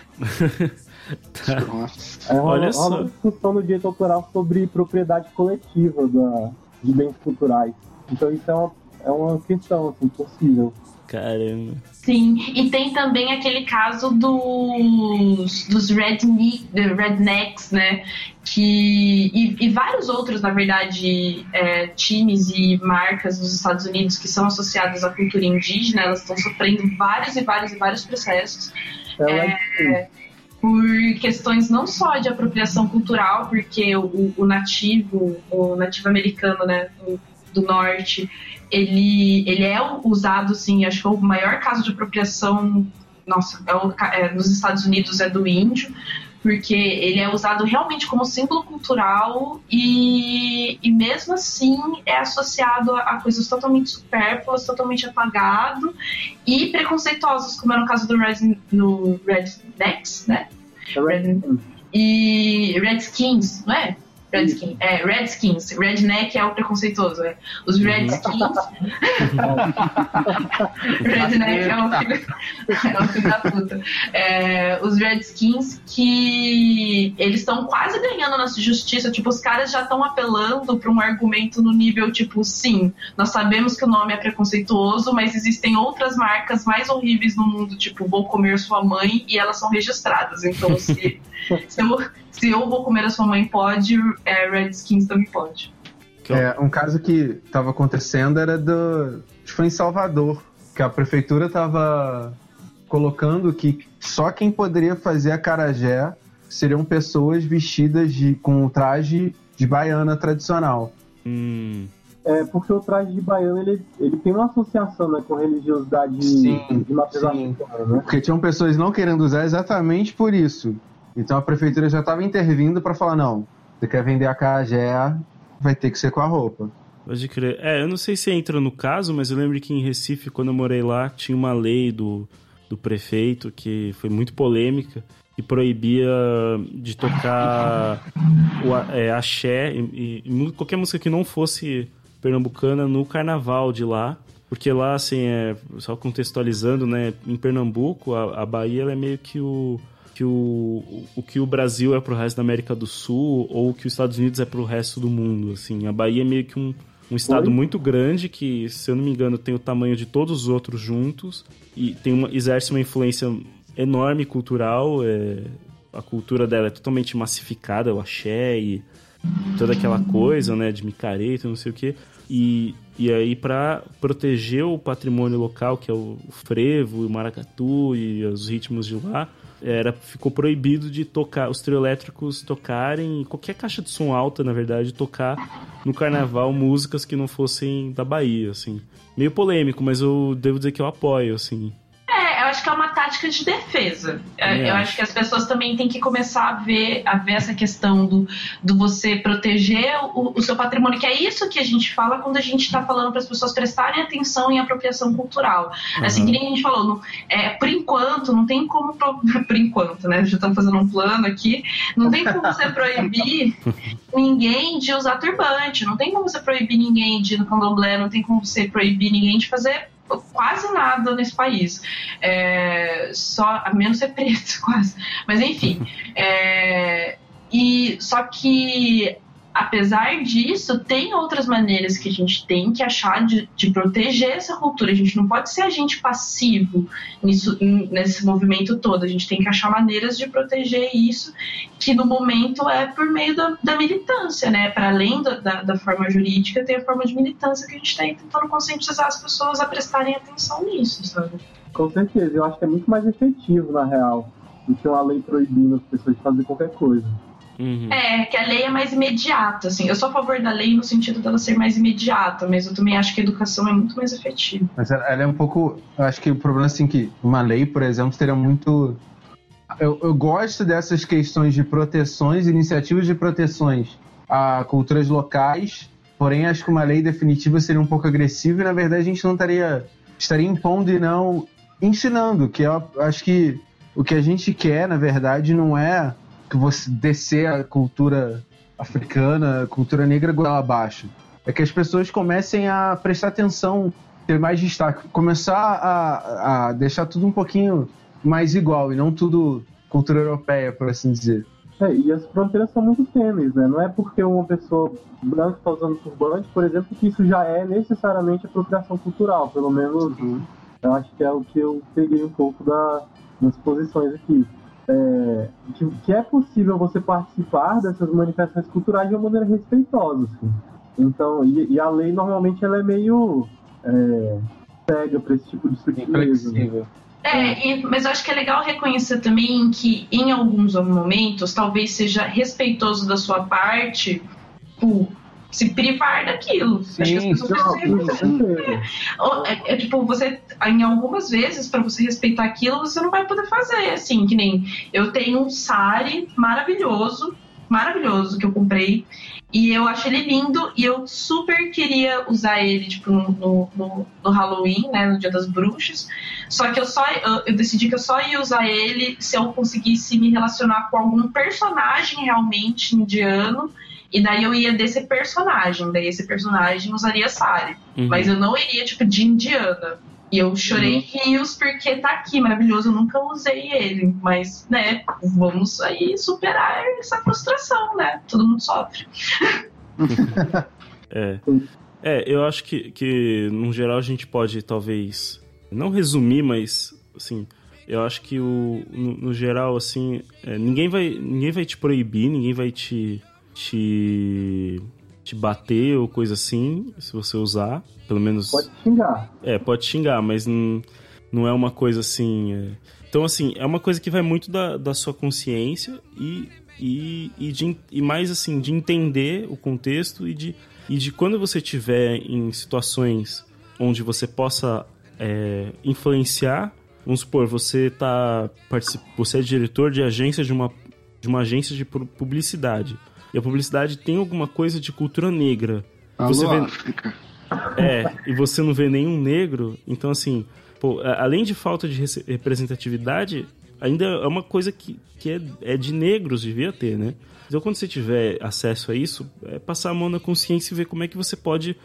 Nossa. É uma, Olha uma só. discussão no direito autoral sobre propriedade coletiva da, de bens culturais. Então isso é uma, é uma questão assim, possível. Caramba. Sim, e tem também aquele caso dos, dos redne- rednecks, né? Que, e, e vários outros, na verdade, é, times e marcas dos Estados Unidos que são associadas à cultura indígena, elas estão sofrendo vários e vários e vários processos É, por questões não só de apropriação cultural, porque o, o nativo, o nativo americano, né, do- do norte, ele, ele é usado, sim, acho que é o maior caso de apropriação, nossa, é o é, nos Estados Unidos é do índio, porque ele é usado realmente como símbolo cultural e, e mesmo assim é associado a, a coisas totalmente supérfluas, totalmente apagado e preconceituosos, como é no caso do Red, no Rednecks, né? Red- e Redskins, não é? Redskins, é, Redskins, Redneck é o preconceituoso, é. Os Redskins. Redneck é o filho, é o filho da puta. É, os Redskins que eles estão quase ganhando na justiça, tipo, os caras já estão apelando para um argumento no nível tipo, sim, nós sabemos que o nome é preconceituoso, mas existem outras marcas mais horríveis no mundo, tipo, vou comer sua mãe e elas são registradas. Então, se, se, eu, se eu vou comer a sua mãe pode, é, Redskins também pode. É, um caso que estava acontecendo era do. acho que Foi em Salvador, que a prefeitura estava colocando que só quem poderia fazer a carajé seriam pessoas vestidas de, com o traje de baiana tradicional. Hum, É porque o traje de baiano ele, ele tem uma associação né, com religiosidade Sim, de matriz africana, né? Porque tinham pessoas não querendo usar exatamente por isso. Então a prefeitura já estava intervindo para falar: não, você quer vender a carajé, vai ter que ser com a roupa. pode crer. É, eu não sei se entra no caso, mas eu lembro que em Recife, quando eu morei lá, tinha uma lei do, do prefeito que foi muito polêmica que proibia de tocar o é, axé e, e qualquer música que não fosse pernambucana no carnaval de lá. Porque lá, assim, é, só contextualizando, né? Em Pernambuco, a, a Bahia é meio que o que o, o que o Brasil é pro resto da América do Sul ou o que os Estados Unidos é pro resto do mundo, assim. A Bahia é meio que um, um estado Oi? muito grande que, se eu não me engano, tem o tamanho de todos os outros juntos e tem uma, exerce uma influência enorme cultural. é, a cultura dela é totalmente massificada, o axé e toda aquela coisa, né, de micareta, não sei o quê. E, e aí, para proteger o patrimônio local, que é o, o frevo, o maracatu e os ritmos de lá, era, ficou proibido de tocar, os trio elétricos tocarem, qualquer caixa de som alta, na verdade, tocar no carnaval músicas que não fossem da Bahia, assim. Meio polêmico, mas eu devo dizer que eu apoio, assim. Eu acho que é uma tática de defesa. É, eu acho. que as pessoas também têm que começar a ver, a ver essa questão do, do você proteger o, o seu patrimônio, que é isso que a gente fala quando a gente está falando para as pessoas prestarem atenção em apropriação cultural. Assim, Aham. que nem a gente falou, não- é, por enquanto, não tem como. Por enquanto, né? Já estamos fazendo um plano aqui. Não tem como você proibir ninguém de usar turbante, não tem como você proibir ninguém de ir no candomblé, não tem como você proibir ninguém de fazer quase nada nesse país. É, só, a menos ser preto, quase. Mas enfim. é, e só que apesar disso, tem outras maneiras que a gente tem que achar de, de proteger essa cultura. A gente não pode ser agente passivo nisso, nesse movimento todo. A gente tem que achar maneiras de proteger isso, que no momento é por meio da, da militância, né? Para além da, da, forma jurídica, tem a forma de militância que a gente está tentando conscientizar as pessoas a prestarem atenção nisso, sabe? Com certeza, eu acho que é muito mais efetivo, na real, do que uma lei proibindo as pessoas de fazer qualquer coisa. Uhum. É, que a lei é mais imediata, assim. Eu sou a favor da lei no sentido dela ser mais imediata, mas eu também acho que a educação é muito mais efetiva. Mas ela ela é um pouco. Eu acho que o problema é assim que uma lei, por exemplo, seria muito. Eu, eu gosto dessas questões de proteções, iniciativas de proteções a culturas locais, porém, acho que uma lei definitiva seria um pouco agressiva e, na verdade, a gente não estaria, estaria impondo e não ensinando, que eu acho que o que a gente quer, na verdade, não é que você descer a cultura africana, a cultura negra goela abaixo. É que as pessoas comecem a prestar atenção, ter mais destaque, começar a, a deixar tudo um pouquinho mais igual e não tudo cultura europeia, por assim dizer. É, e as fronteiras são muito tênues, né? Não é porque uma pessoa branca está usando turbante, por exemplo, que isso já é necessariamente apropriação cultural. Pelo menos eu acho que é o que eu peguei um pouco da, das posições aqui. É, que, que é possível você participar dessas manifestações culturais de uma maneira respeitosa. Assim. Então, e, e a lei normalmente ela é meio é, cega para esse tipo de sutileza. né? É, e- mas eu acho que é legal reconhecer também que em alguns momentos talvez seja respeitoso da sua parte por se privar daquilo. acho que as pessoas É, é tipo, você, em algumas vezes, pra você respeitar aquilo, você não vai poder fazer, assim, que nem eu tenho um sari maravilhoso, maravilhoso, que eu comprei, e eu acho ele lindo, e eu super queria usar ele, tipo, no, no, no- no Halloween, né, no Dia das Bruxas, só que eu só, eu, eu decidi que eu só ia usar ele se eu conseguisse me relacionar com algum personagem realmente indiano, e daí eu ia desse personagem, daí esse personagem usaria sari. Uhum. Mas eu não iria, tipo, de indiana. E eu chorei rios porque tá aqui, maravilhoso. Eu nunca usei ele. Mas, né, vamos aí superar essa frustração, né? Todo mundo sofre. É. É, eu acho que, que, no geral, a gente pode, talvez, não resumir, mas, assim, eu acho que, o, no, no geral, assim, é, ninguém, vai, ninguém vai te proibir, ninguém vai te, te, te bater ou coisa assim, se você usar, pelo menos... Pode xingar. É, pode xingar, mas não, não é uma coisa assim. é. Então, assim, é uma coisa que vai muito da, da sua consciência e, e, e, de, e mais assim, de entender o contexto e de, e de quando você estiver em situações onde você possa é, influenciar. Vamos supor, você tá você é diretor de agência de uma, de uma agência de pu- publicidade. E a publicidade tem alguma coisa de cultura negra. Alô, Você vê- África. É, e você não vê nenhum negro, então assim, pô, além de falta de representatividade, ainda é uma coisa que, que é, é de negros, devia ter, né? Então quando você tiver acesso a isso, é passar a mão na consciência e ver como é que você pode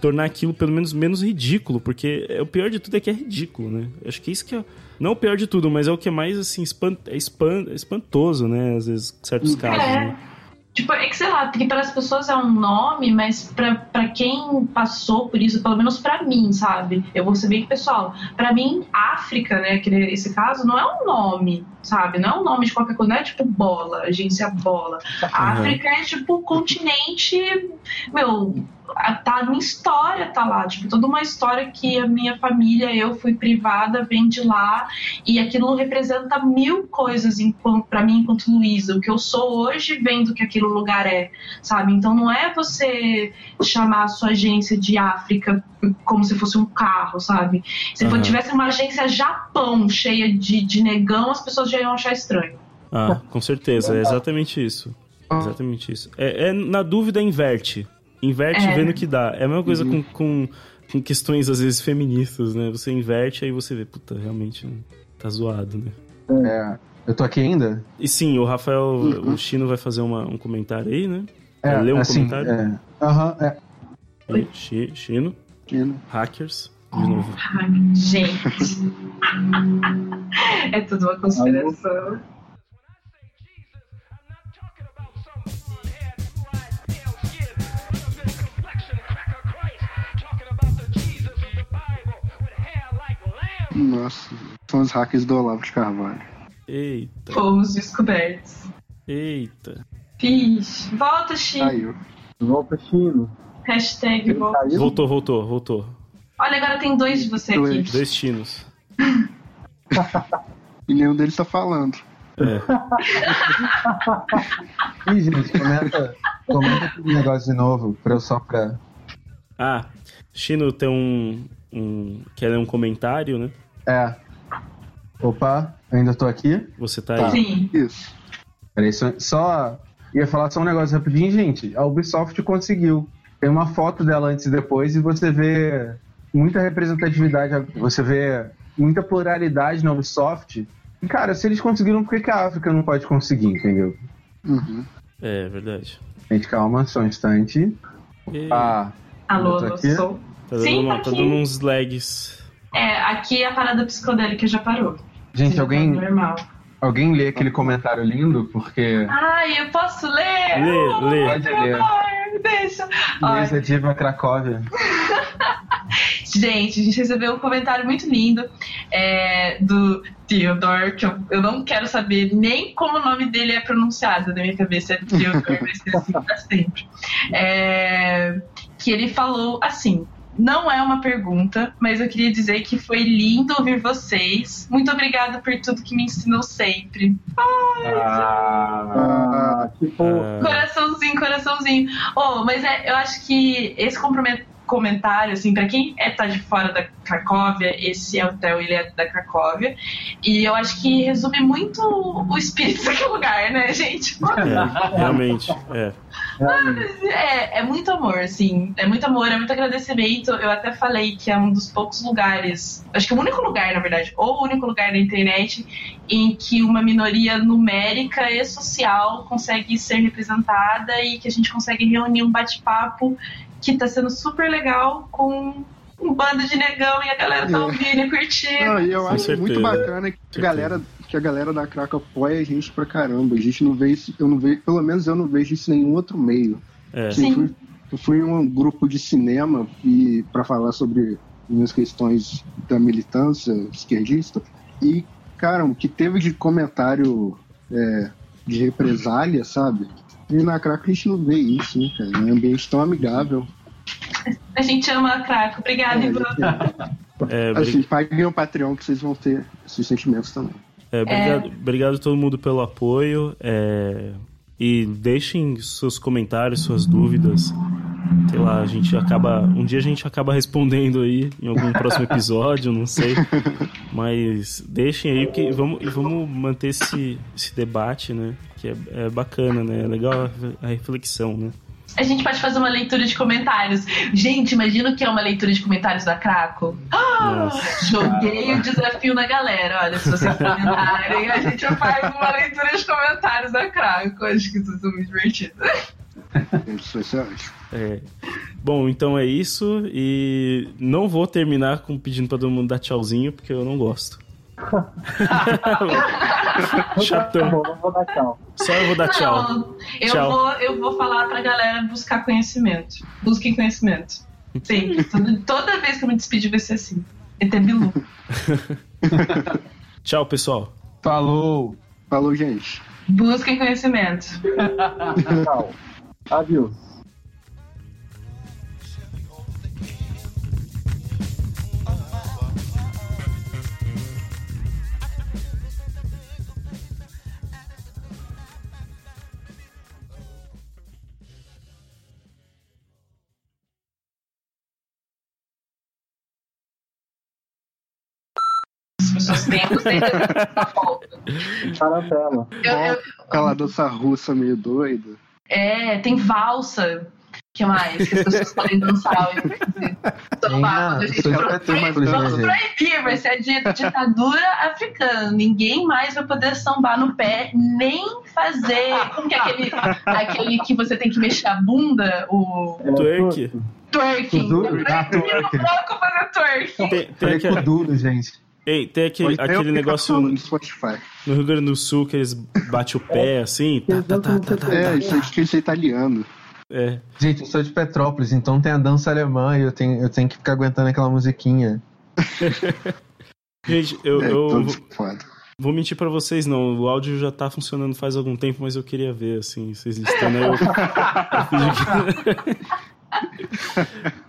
tornar aquilo pelo menos menos ridículo, porque é, o pior de tudo é que é ridículo, né? Acho que isso que é, não é o pior de tudo, mas é o que é mais assim espan, é espan- é espantoso, né? Às vezes, em certos casos, né? Tipo, é que sei lá, que para as pessoas é um nome, mas pra quem passou por isso, pelo menos pra mim, sabe? Eu vou ser bem pessoal. Pra mim, África, né, que esse caso, não é um nome, sabe? Não é um nome de qualquer coisa, não é tipo bola, agência bola. A África é tipo continente, meu, tá a minha história tá lá, tipo, toda uma história que a minha família, eu fui privada, vem de lá, e aquilo representa mil coisas pra mim enquanto Luísa. O que eu sou hoje vem do que aquele lugar é, sabe? Então não é você chamar a sua agência de África como se fosse um carro, sabe? Se Aham. tivesse uma agência Japão cheia de, de negão, as pessoas já iam achar estranho. Ah, com certeza, é exatamente isso. Exatamente isso. É, é, na dúvida, inverte. Inverte É. vendo o que dá. É a mesma coisa com, com, com questões, às vezes, feministas, né? Você inverte, aí você vê, puta, realmente tá zoado, né? É, eu tô aqui ainda? E sim, o Rafael, o Chino vai fazer uma- um comentário aí, né? É, Ler um assim, comentário? é. Aham, é. Aí, Chi- Chino, Chino. hackers, de novo. Ai, gente. é tudo uma conspiração. Nossa, são os hackers do Olavo de Carvalho. Eita, Fomos descobertos. eita. Vixe, volta, Chico. Caiu. Volta Chino. Hashtag Ele volta. caiu? Voltou, voltou, voltou. Olha, agora tem dois de você aqui. Dois. Dois chinos. E nenhum deles tá falando. É. Ih, gente, comenta, comenta aquele negócio de novo, pra eu só pra. Ah, Chino tem um, um. Quer ler um comentário, né? É. Opa, ainda tô aqui. Você tá Tá. aí. Sim. Isso. Peraí, só, só. Ia falar só um negócio rapidinho, gente. A Ubisoft conseguiu tem uma foto dela antes e depois e você vê muita representatividade, você vê muita pluralidade na Ubisoft. E, cara, se eles conseguiram, por que, que a África não pode conseguir, entendeu? Uhum. É verdade. Gente, calma, só um instante. E... Ah, Alô, Eu tô aqui. sou. Tá dando, Sim, uma- tá tá dando uns lags. É, aqui a parada psicodélica já parou. gente, Já alguém, normal. alguém lê aquele comentário lindo? Porque Ai, eu posso ler? Lê, Oh, lê. Pode ler. amor, Deixa. Luísa Diva Cracóvia. Gente, a gente recebeu um comentário muito lindo é, do Theodore, que eu, eu não quero saber nem como o nome dele é pronunciado na minha cabeça. É Theodore, vai ser assim pra sempre. É, que ele falou assim. Não é uma pergunta, mas eu queria dizer que foi lindo ouvir vocês. Muito obrigada por tudo que me ensinou sempre. Ah, tipo, Ah, Coraçãozinho, coraçãozinho. Oh, mas é, eu acho que esse compromet- comentário, assim, pra quem é, tá de fora da Cracóvia, esse é o Theo, ele é da Cracóvia. E eu acho que resume muito o espírito daquele lugar, né, gente? é, realmente. É. realmente. É, é muito amor, assim. É muito amor, é muito agradecimento. Eu até falei que é um dos poucos lugares, acho que é o único lugar, na verdade, ou o único lugar na internet em que uma minoria numérica e social consegue ser representada e que a gente consegue reunir um bate-papo que tá sendo super legal com um bando de negão e a galera tá É. ouvindo e curtindo. Não, e eu acho certeza. muito bacana que a galera, que a galera da Craca apoia a gente pra caramba. A gente não vê isso, eu não vejo, pelo menos eu não vejo isso em nenhum outro meio. É. Sim. fui- eu fui em um grupo de cinema e para falar sobre minhas questões da militância esquerdista e cara o que teve de comentário é, de represália sabe e na Craca a gente não vê isso né, cara é um ambiente tão amigável A gente ama a Craco. Obrigada, É, Ivan. É, obri- assim paguem o Patreon que vocês vão ter esses sentimentos também é, obrigado, obrigado a todo mundo pelo apoio. é, e deixem seus comentários, suas dúvidas. Sei lá, a gente acaba. Um dia a gente acaba respondendo aí em algum próximo episódio, não sei. Mas deixem aí, porque vamos, vamos manter esse, esse debate, né? Que é, é bacana, né? É legal a, a reflexão, né? A gente pode fazer uma leitura de comentários. Gente, imagina o que é uma leitura de comentários da Craco. Ah, joguei o desafio na galera. Olha, se vocês comentarem, a gente faz uma leitura de comentários da Craco. Acho que isso é muito divertido. Ser ótimo É. Bom, então é isso. E não vou terminar com pedindo pra todo mundo dar tchauzinho, porque eu não gosto. Chatão. bom, vou dar tchau. Só eu vou dar tchau. Não, eu, Tchau. Vou, eu vou falar pra galera buscar conhecimento. Busquem conhecimento. Sim, toda, toda vez que eu me despedir vai ser assim. Bilu. Tchau, pessoal. Falou! falou gente Busquem conhecimento. Tchau. Adeus. Pessoas têm da volta. Tarantela. Eu, eu, aquela dança russa meio doida É, tem valsa. O que mais? Que as pessoas podem dançar. Então, a gente pro- espetáculo, Vamos proibir, vai ser a di- ditadura africana. Ninguém mais vai poder sambar no pé, nem fazer. Como que é aquele, aquele que você tem que mexer a bunda? O É, Twerk. twerking. Eu Ah, proibi o twerk. louco fazer twerking. Tem, tem, Falei aquele, com duro, gente. Ei, tem aquele, aquele um negócio no Spotify no Rio Grande do Sul que eles batem o pé assim. Tá, tá, tá, tá, tá, é isso acho que isso é italiano É. Gente, eu sou de Petrópolis, então tem a dança alemã e eu tenho, eu tenho que ficar aguentando aquela musiquinha. Gente, eu, é, eu vou mentir pra vocês, não. O áudio já tá funcionando faz algum tempo, mas eu queria ver, assim, vocês listando aí. Eu, eu que-